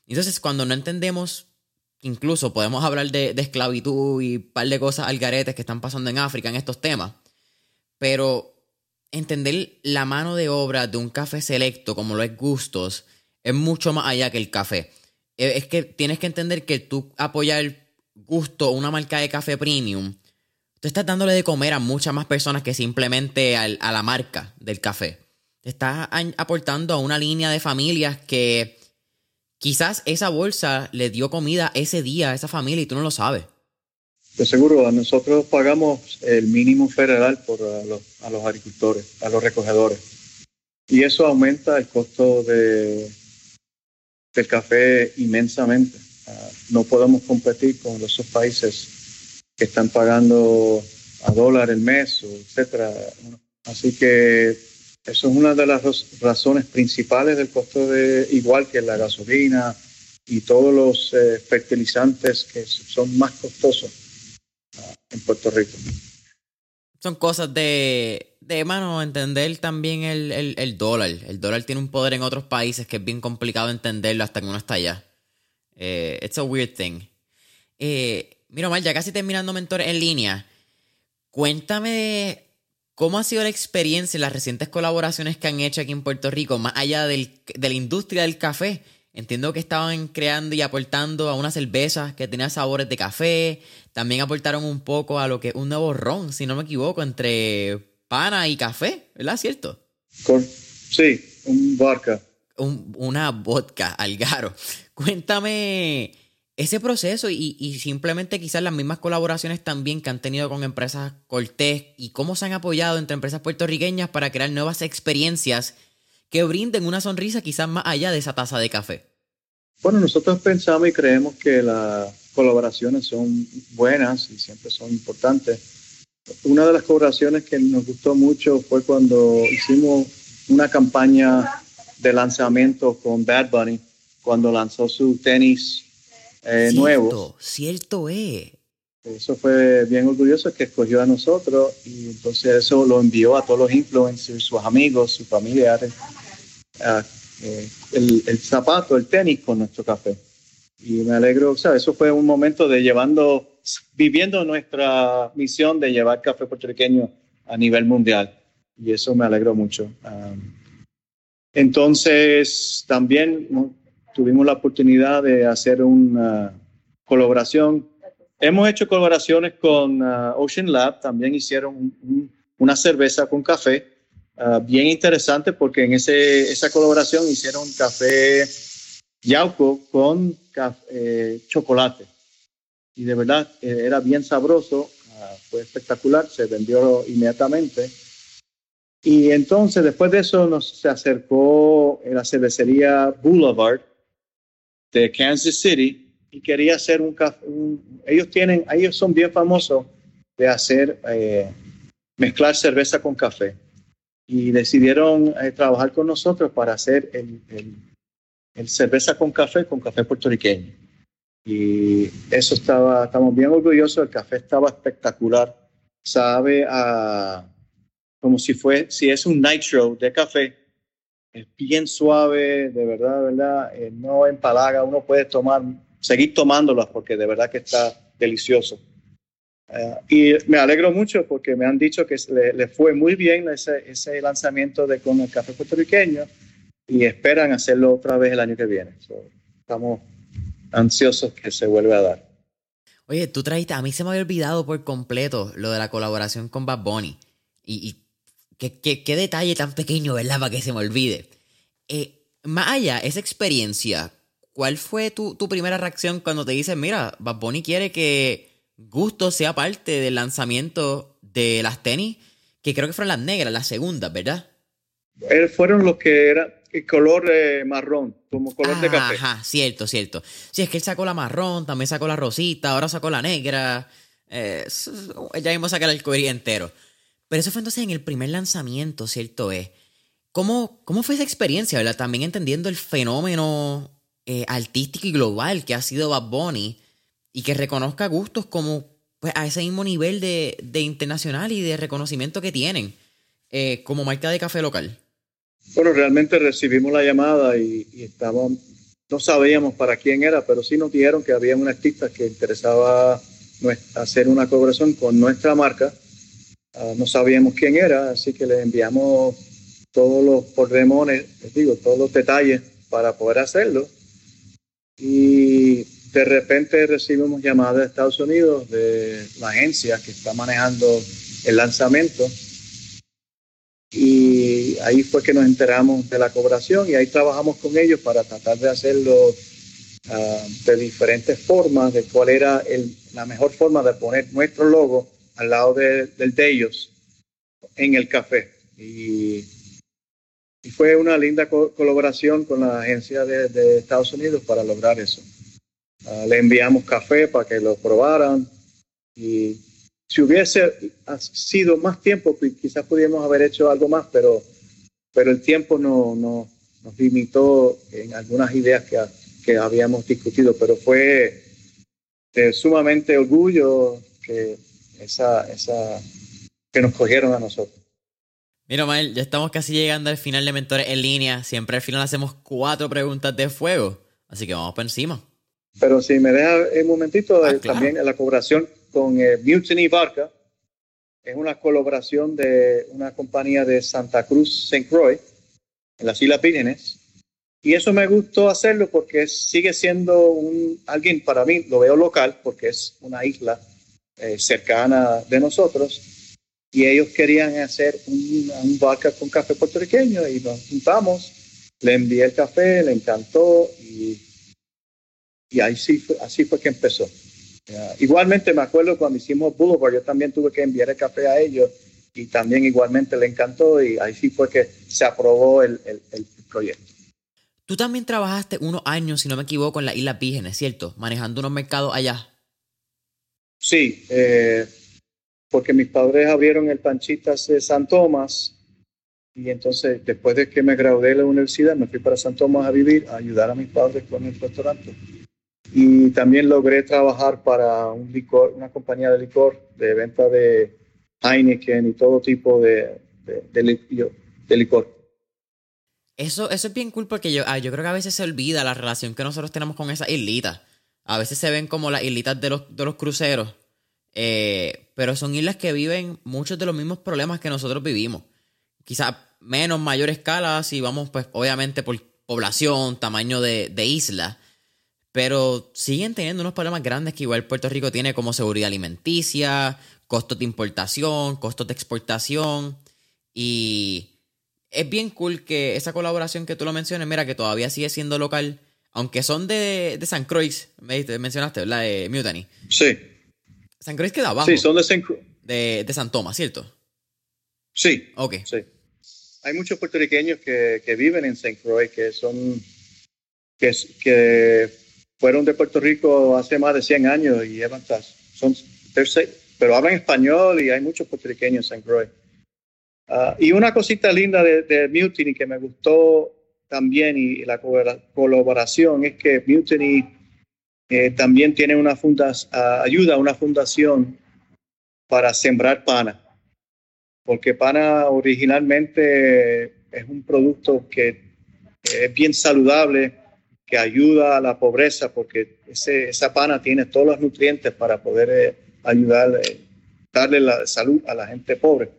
Entonces, cuando no entendemos, incluso podemos hablar de, esclavitud y un par de cosas al garete que están pasando en África en estos temas, pero entender la mano de obra de un café selecto, como lo es Gustos, es mucho más allá que el café. Es que tienes que entender que tú apoyar Gusto, una marca de café premium, Tú estás dándole de comer a muchas más personas que simplemente a la marca del café. Te estás aportando a una línea de familias que quizás esa bolsa le dio comida ese día a esa familia y tú no lo sabes. De seguro, nosotros pagamos el mínimo federal por a los, agricultores, a los recogedores. Y eso aumenta el costo de, del café inmensamente. Ah, no podemos competir con esos países que están pagando a dólar el mes, etcétera. Así que eso es una de las razones principales del costo de, igual que la gasolina y todos los eh, fertilizantes que son más costosos ah, en Puerto Rico. Son cosas de, de mano, entender también el, el, dólar. El dólar tiene un poder en otros países que es bien complicado entenderlo hasta que uno está allá. Eh, it's a weird thing. Eh, Mira, Omar, ya casi terminando Mentores en línea, cuéntame cómo ha sido la experiencia en las recientes colaboraciones que han hecho aquí en Puerto Rico, más allá de la industria del café. Entiendo que estaban creando y aportando a una cerveza que tenía sabores de café. También aportaron un poco a lo que es un nuevo ron, si no me equivoco, entre pana y café, ¿verdad? ¿Cierto? sí, un vodka. una vodka, Algaro. Cuéntame ese proceso y, simplemente quizás las mismas colaboraciones también que han tenido con empresas Cortés y cómo se han apoyado entre empresas puertorriqueñas para crear nuevas experiencias que brinden una sonrisa quizás más allá de esa taza de café. Bueno, nosotros pensamos y creemos que las colaboraciones son buenas y siempre son importantes. Una de las colaboraciones que nos gustó mucho fue cuando hicimos una campaña de lanzamiento con Bad Bunny, cuando lanzó su tenis eh, cierto, Cierto es. Eso fue bien orgulloso que escogió a nosotros y entonces eso lo envió a todos los influencers, sus amigos, sus familiares, eh, el, el, zapato, el tenis con nuestro café. Y me alegro, o sea, eso fue un momento de llevando, viviendo nuestra misión de llevar café puertorriqueño a nivel mundial. Y eso me alegró mucho. entonces, también tuvimos la oportunidad de hacer una colaboración Hemos hecho colaboraciones con uh, Ocean Lab, también hicieron una cerveza con café, uh, bien interesante porque en ese, esa colaboración hicieron café Yauco con eh, chocolate. Y de verdad eh, era bien sabroso, uh, fue espectacular, se vendió inmediatamente. Y entonces después de eso nos se acercó la cervecería Boulevard de Kansas City y quería hacer un café. ellos tienen, ellos son bien famosos de hacer, eh, mezclar cerveza con café. Y decidieron eh, trabajar con nosotros para hacer el, el, cerveza con café, con café puertorriqueño. Y eso estaba, estamos bien orgullosos, el café estaba espectacular. Sabe a, como si fue, si es un nitro de café, bien suave, de verdad, de verdad, eh, no empalaga, uno puede tomar seguir tomándolas porque de verdad que está delicioso. Eh, y me alegro mucho porque me han dicho que le, fue muy bien ese, ese, lanzamiento de con el café puertorriqueño y esperan hacerlo otra vez el año que viene. estamos ansiosos que se vuelva a dar. Oye, tú trajiste, a mí se me había olvidado por completo lo de la colaboración con Bad Bunny. Y qué, qué, qué, detalle tan pequeño, ¿verdad? Para que se me olvide. Eh, más allá, esa experiencia ¿Cuál fue tu, primera reacción cuando te dicen, mira, Bad Bunny quiere que Gusto sea parte del lanzamiento de las tenis? Que creo que fueron las negras, las segundas, ¿verdad? Eh, fueron los que eran el color eh, marrón, como color de café. Ajá, cierto, cierto. Sí, es que él sacó la marrón, también sacó la rosita, ahora sacó la negra. Eh, ya mismo sacar el cohería entero. Pero eso fue entonces en el primer lanzamiento, ¿cierto es? ¿Cómo, ¿Cómo fue esa experiencia, verdad? También entendiendo el fenómeno eh, artístico y global que ha sido Bad Bunny y que reconozca gustos como pues, a ese mismo nivel de, internacional y de reconocimiento que tienen eh, como marca de café local. Bueno, realmente recibimos la llamada y, estábamos, no sabíamos para quién era, pero sí nos dijeron que había un artista que interesaba hacer una colaboración con nuestra marca. Ah, no sabíamos quién era, así que le enviamos todos los porremones, les digo, todos los detalles para poder hacerlo. Y de repente recibimos llamadas de Estados Unidos de la agencia que está manejando el lanzamiento. Y ahí fue que nos enteramos de la cobración y ahí trabajamos con ellos para tratar de hacerlo ah, de diferentes formas, de cuál era la mejor forma de poner nuestro logo al lado del de ellos en el café. Y y fue una linda colaboración con la agencia de, Estados Unidos para lograr eso. Ah, le enviamos café para que lo probaran y si hubiese sido más tiempo, quizás pudiéramos haber hecho algo más, pero, pero el tiempo no, no nos limitó en algunas ideas que, que habíamos discutido, pero fue de sumamente orgullo que, esa, esa, que nos cogieron a nosotros. Mira, Mael, ya estamos casi llegando al final de Mentores en línea. Siempre al final hacemos cuatro preguntas de fuego. Así que vamos por encima. Pero si me deja un momentito, ah, eh, también la colaboración con eh, Mutiny Barca. Es una colaboración de una compañía de Santa Cruz, St. Croix, en las Islas Vírgenes. Y eso me gustó hacerlo porque sigue siendo un, alguien, para mí, lo veo local, porque es una isla eh, cercana de nosotros y ellos querían hacer un, un vodka con café puertorriqueño y nos juntamos, le envié el café, le encantó y, y ahí sí así fue que empezó. igualmente me acuerdo cuando hicimos Boulevard, yo también tuve que enviar el café a ellos y también igualmente le encantó y ahí sí fue que se aprobó el, el, proyecto. Tú también trabajaste unos años, si no me equivoco, en la Isla Vírgenes, ¿cierto? Manejando unos mercados allá. Sí, eh, porque mis padres abrieron el Panchitas de San Tomás y entonces después de que me gradué de la universidad me fui para San Tomás a vivir, a ayudar a mis padres con el restaurante. Y también logré trabajar para un licor, una compañía de licor, de venta de Heineken y todo tipo de, de, licor. Eso, eso es bien cool porque yo, ah, yo creo que a veces se olvida la relación que nosotros tenemos con esas islitas. A veces se ven como las islitas de los, de los cruceros. Eh, pero son islas que viven muchos de los mismos problemas que nosotros vivimos. Quizás menos, mayor escala, si vamos, pues, obviamente por población, tamaño de, de isla. Pero siguen teniendo unos problemas grandes que igual Puerto Rico tiene como seguridad alimenticia, costos de importación, costos de exportación. Y es bien cool que esa colaboración que tú lo menciones, mira, que todavía sigue siendo local, aunque son de, de San Croix, me mencionaste, ¿verdad? De Mutiny. Sí. San Croix queda abajo. Sí, son de San de, de San Tomás, ¿cierto? Sí. Ok. Sí. Hay muchos puertorriqueños que, que viven en San Croix, que son, que, que fueron de Puerto Rico hace más de 100 años y llevan, son, pero hablan español y hay muchos puertorriqueños en San Croix. Ah, y una cosita linda de, de, Mutiny que me gustó también y la colaboración es que Mutiny eh, también tiene una fundación, ayuda a una fundación para sembrar pana, porque pana originalmente es un producto que es bien saludable, que ayuda a la pobreza, porque esa pana tiene todos los nutrientes para poder eh, ayudar, eh, darle la salud a la gente pobre.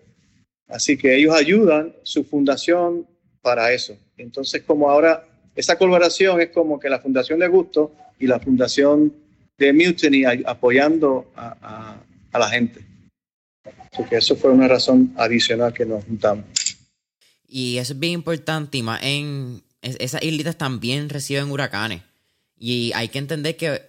Así que ellos ayudan su fundación para eso. Entonces, como ahora esa colaboración es como que la Fundación de Gusto y la Fundación de Mutiny apoyando a, la gente. Así que eso fue una razón adicional que nos juntamos. Y eso es bien importante, y más en esas islitas también reciben huracanes. Y hay que entender que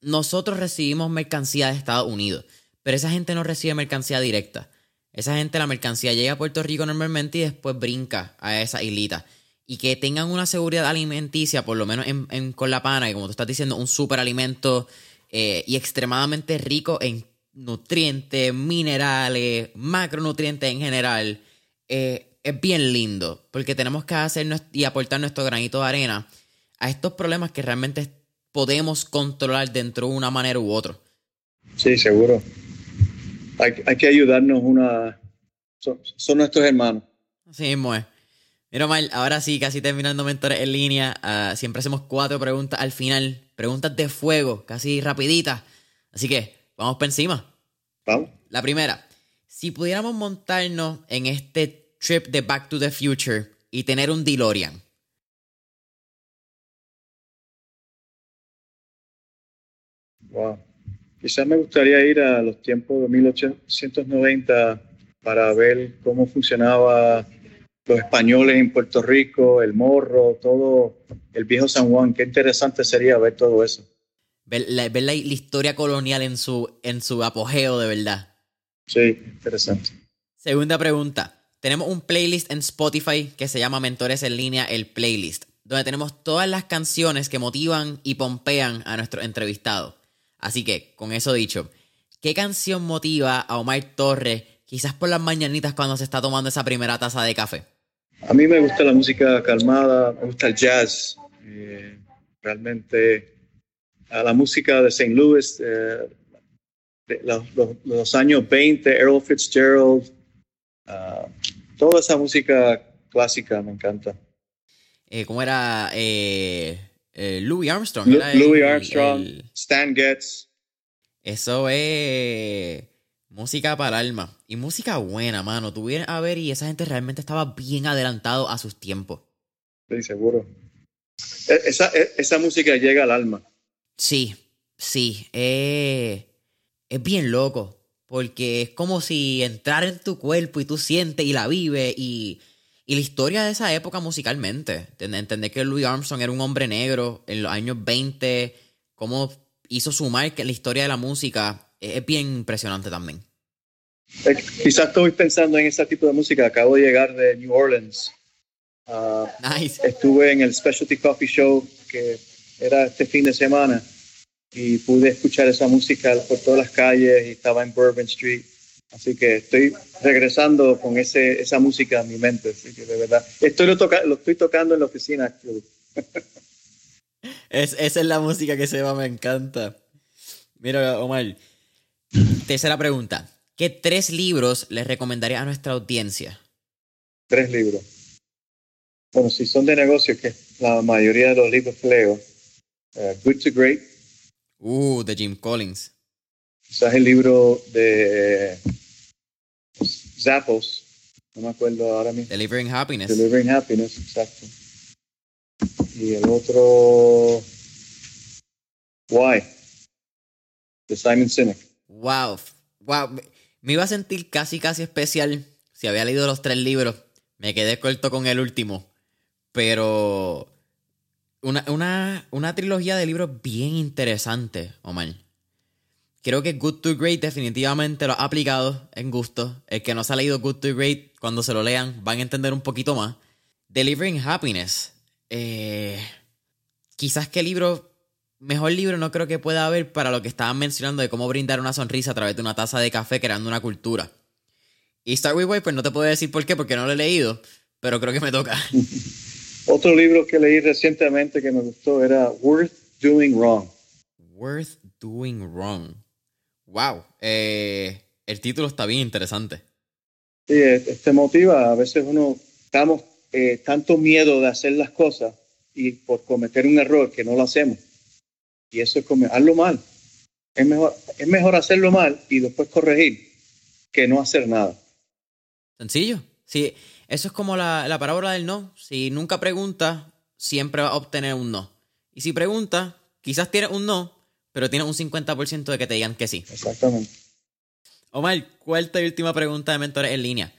nosotros recibimos mercancía de Estados Unidos, pero esa gente no recibe mercancía directa. Esa gente, la mercancía llega a Puerto Rico normalmente y después brinca a esa islita. Y que tengan una seguridad alimenticia, por lo menos en, con la pana, y como tú estás diciendo, un superalimento eh, y extremadamente rico en nutrientes, minerales, macronutrientes en general, eh, es bien lindo. Porque tenemos que hacer y aportar nuestro granito de arena a estos problemas que realmente podemos controlar dentro de una manera u otra. Sí, seguro hay, que ayudarnos una... Son, nuestros hermanos. Así mismo es. Mira, Mal, ahora sí, casi terminando Mentores en línea. Ah, siempre hacemos cuatro preguntas al final. Preguntas de fuego, casi rapiditas. Así que, vamos para encima. Vamos. La primera. Si pudiéramos montarnos en este trip de Back to the Future y tener un DeLorean. Wow. Quizás me gustaría ir a los tiempos de 1890 para ver cómo funcionaba los españoles en Puerto Rico, el morro, todo el viejo San Juan. Qué interesante sería ver todo eso. Ver la, historia colonial en su, en su apogeo de verdad. Sí, interesante. Segunda pregunta. Tenemos un playlist en Spotify que se llama Mentores en línea, el playlist, donde tenemos todas las canciones que motivan y pompean a nuestros entrevistados. Así que, con eso dicho, ¿qué canción motiva a Omar Torres, quizás por las mañanitas cuando se está tomando esa primera taza de café? A mí me gusta la música calmada, me gusta el jazz. Eh, realmente, a la música de St. Louis, eh, los, años 20, Earl Fitzgerald, uh, toda esa música clásica me encanta. Eh, ¿Cómo era? Louis Armstrong. Louis Armstrong, Stan Getz. Eso es música para el alma. Y música buena, mano. Tú vienes a ver y esa gente realmente estaba bien adelantado a sus tiempos. Sí, seguro. E, esa, e, esa música llega al alma. Sí, sí. Eh, es bien loco. Porque es como si entrar en tu cuerpo y tú sientes y la vives y y la historia de esa época musicalmente, entender que Louis Armstrong era un hombre negro en los años 20, cómo hizo su marca en la historia de la música, es bien impresionante también. Eh, quizás estoy pensando en ese tipo de música. Acabo de llegar de New Orleans. Ah, nice. Estuve en el Specialty Coffee Show que era este fin de semana y pude escuchar esa música por todas las calles y estaba en Bourbon Street Así que estoy regresando con ese, esa música a mi mente. Así que de verdad, estoy lo, toca, lo estoy tocando en la oficina. Es, esa es la música que se va, me encanta. Mira, Omar. Tercera pregunta. ¿Qué tres libros les recomendaría a nuestra audiencia? Tres libros. Bueno, si son de negocio, que la mayoría de los libros que leo, uh, Good to Great. Uh, de Jim Collins. Quizás el libro de Zappos, no me acuerdo ahora mismo. Delivering Happiness. Delivering Happiness, exacto. Y el otro, Why, de Simon Sinek. Wow, wow. Me iba a sentir casi, casi especial si había leído los tres libros. Me quedé corto con el último. Pero una, una, una trilogía de libros bien interesante, Omar. Creo que Good to Great definitivamente lo ha aplicado en gusto. El que no se ha leído Good to Great, cuando se lo lean, van a entender un poquito más. Delivering Happiness. Eh, quizás que libro, mejor libro no creo que pueda haber para lo que estaban mencionando de cómo brindar una sonrisa a través de una taza de café creando una cultura. Y With Way, pues no te puedo decir por qué, porque no lo he leído, pero creo que me toca. Otro libro que leí recientemente que me gustó era Worth Doing Wrong. Worth Doing Wrong. Wow, eh, el título está bien interesante. Sí, te motiva. A veces uno estamos eh, tanto miedo de hacer las cosas y por cometer un error que no lo hacemos. Y eso es como hazlo mal. Es mejor, es mejor hacerlo mal y después corregir que no hacer nada. Sencillo. Sí, eso es como la, la parábola del no. Si nunca preguntas, siempre va a obtener un no. Y si preguntas, quizás tienes un no, pero tienes un 50% de que te digan que sí. Exactamente. Omar, cuarta y última pregunta de mentores en línea.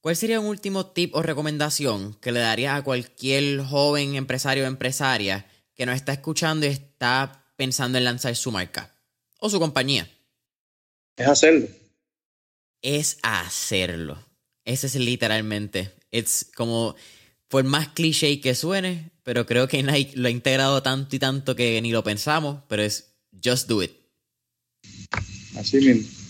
¿Cuál sería un último tip o recomendación que le darías a cualquier joven empresario o empresaria que nos está escuchando y está pensando en lanzar su marca o su compañía? Es hacerlo. Es hacerlo. Ese es literalmente. Es como, por más cliché que suene, pero creo que Nike lo ha integrado tanto y tanto que ni lo pensamos, pero es Just do it. Así mismo.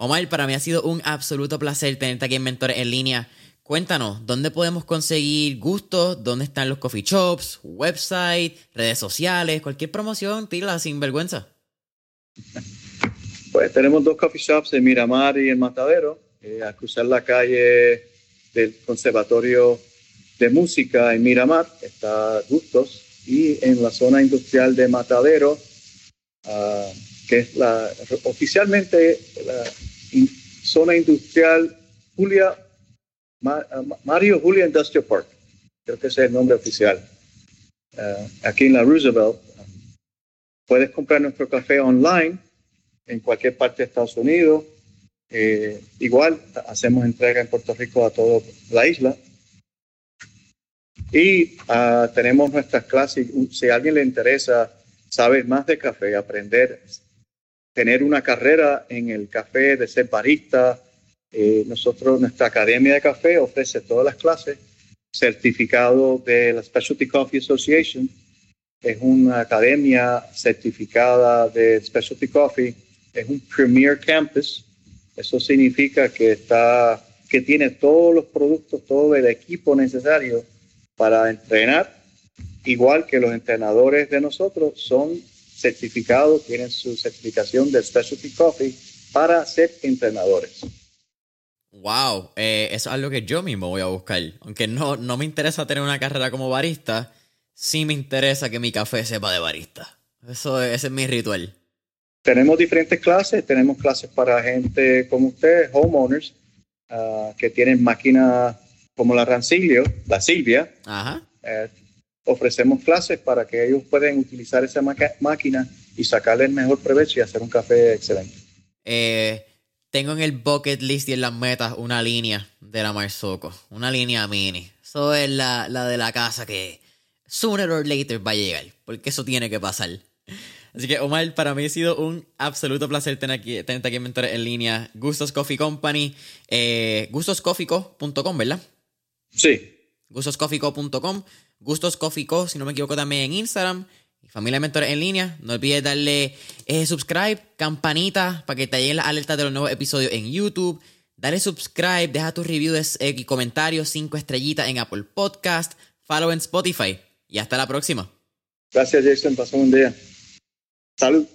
Omar, para mí ha sido un absoluto placer tenerte aquí en Mentores en línea. Cuéntanos, ¿dónde podemos conseguir gustos? ¿Dónde están los coffee shops? ¿Website? ¿Redes sociales? Cualquier promoción, tírala sin vergüenza. Pues tenemos dos coffee shops en Miramar y en Matadero. Eh, a cruzar la calle del Conservatorio de Música en Miramar está Gustos. Y en la zona industrial de Matadero Ah, que es la, oficialmente la zona industrial Julia, ah, Mario Julia Industrial Park. Creo que ese es el nombre oficial. Ah, aquí en la Roosevelt. Puedes comprar nuestro café online en cualquier parte de Estados Unidos. Eh, igual hacemos entrega en Puerto Rico a toda la isla. Y tenemos nuestras clases. Si a alguien le interesa saber más de café, aprender, tener una carrera en el café, de ser barista. Eh, nosotros, nuestra academia de café ofrece todas las clases, certificado de la Specialty Coffee Association, es una academia certificada de Specialty Coffee, es un Premier Campus, eso significa que está que tiene todos los productos, todo el equipo necesario para entrenar igual que los entrenadores de nosotros, son certificados, tienen su certificación de Specialty Coffee para ser entrenadores. Wow, eh, eso es algo que yo mismo voy a buscar. Aunque no, no me interesa tener una carrera como barista, sí me interesa que mi café sepa de barista. Eso, ese es mi ritual. Tenemos diferentes clases, tenemos clases para gente como ustedes, homeowners, ah, que tienen máquinas como la Rancilio, la Silvia. Ajá. Eh, ofrecemos clases para que ellos puedan utilizar esa máquina y sacarle el mejor provecho y hacer un café excelente. Eh, tengo en el bucket list y en las metas una línea de la Marzoco, una línea mini. Eso es la, de la casa que sooner or later va a llegar, porque eso tiene que pasar. Así que, Omar, para mí ha sido un absoluto placer tener aquí, tenerte aquí en Mentores en línea. Gustos Coffee Company, eh, gustoscofico.com, ¿verdad? Sí. Gustoscofico.com. Gustos Coffee Co, si no me equivoco, también en Instagram. Y familia Mentores en línea. No olvides darle eh, subscribe, campanita, para que te lleguen las alertas de los nuevos episodios en YouTube. Dale subscribe, deja tus reviews y comentarios, cinco estrellitas en Apple Podcast, follow en Spotify. Y hasta la próxima. Gracias, Jason. Pasó un día. Salud.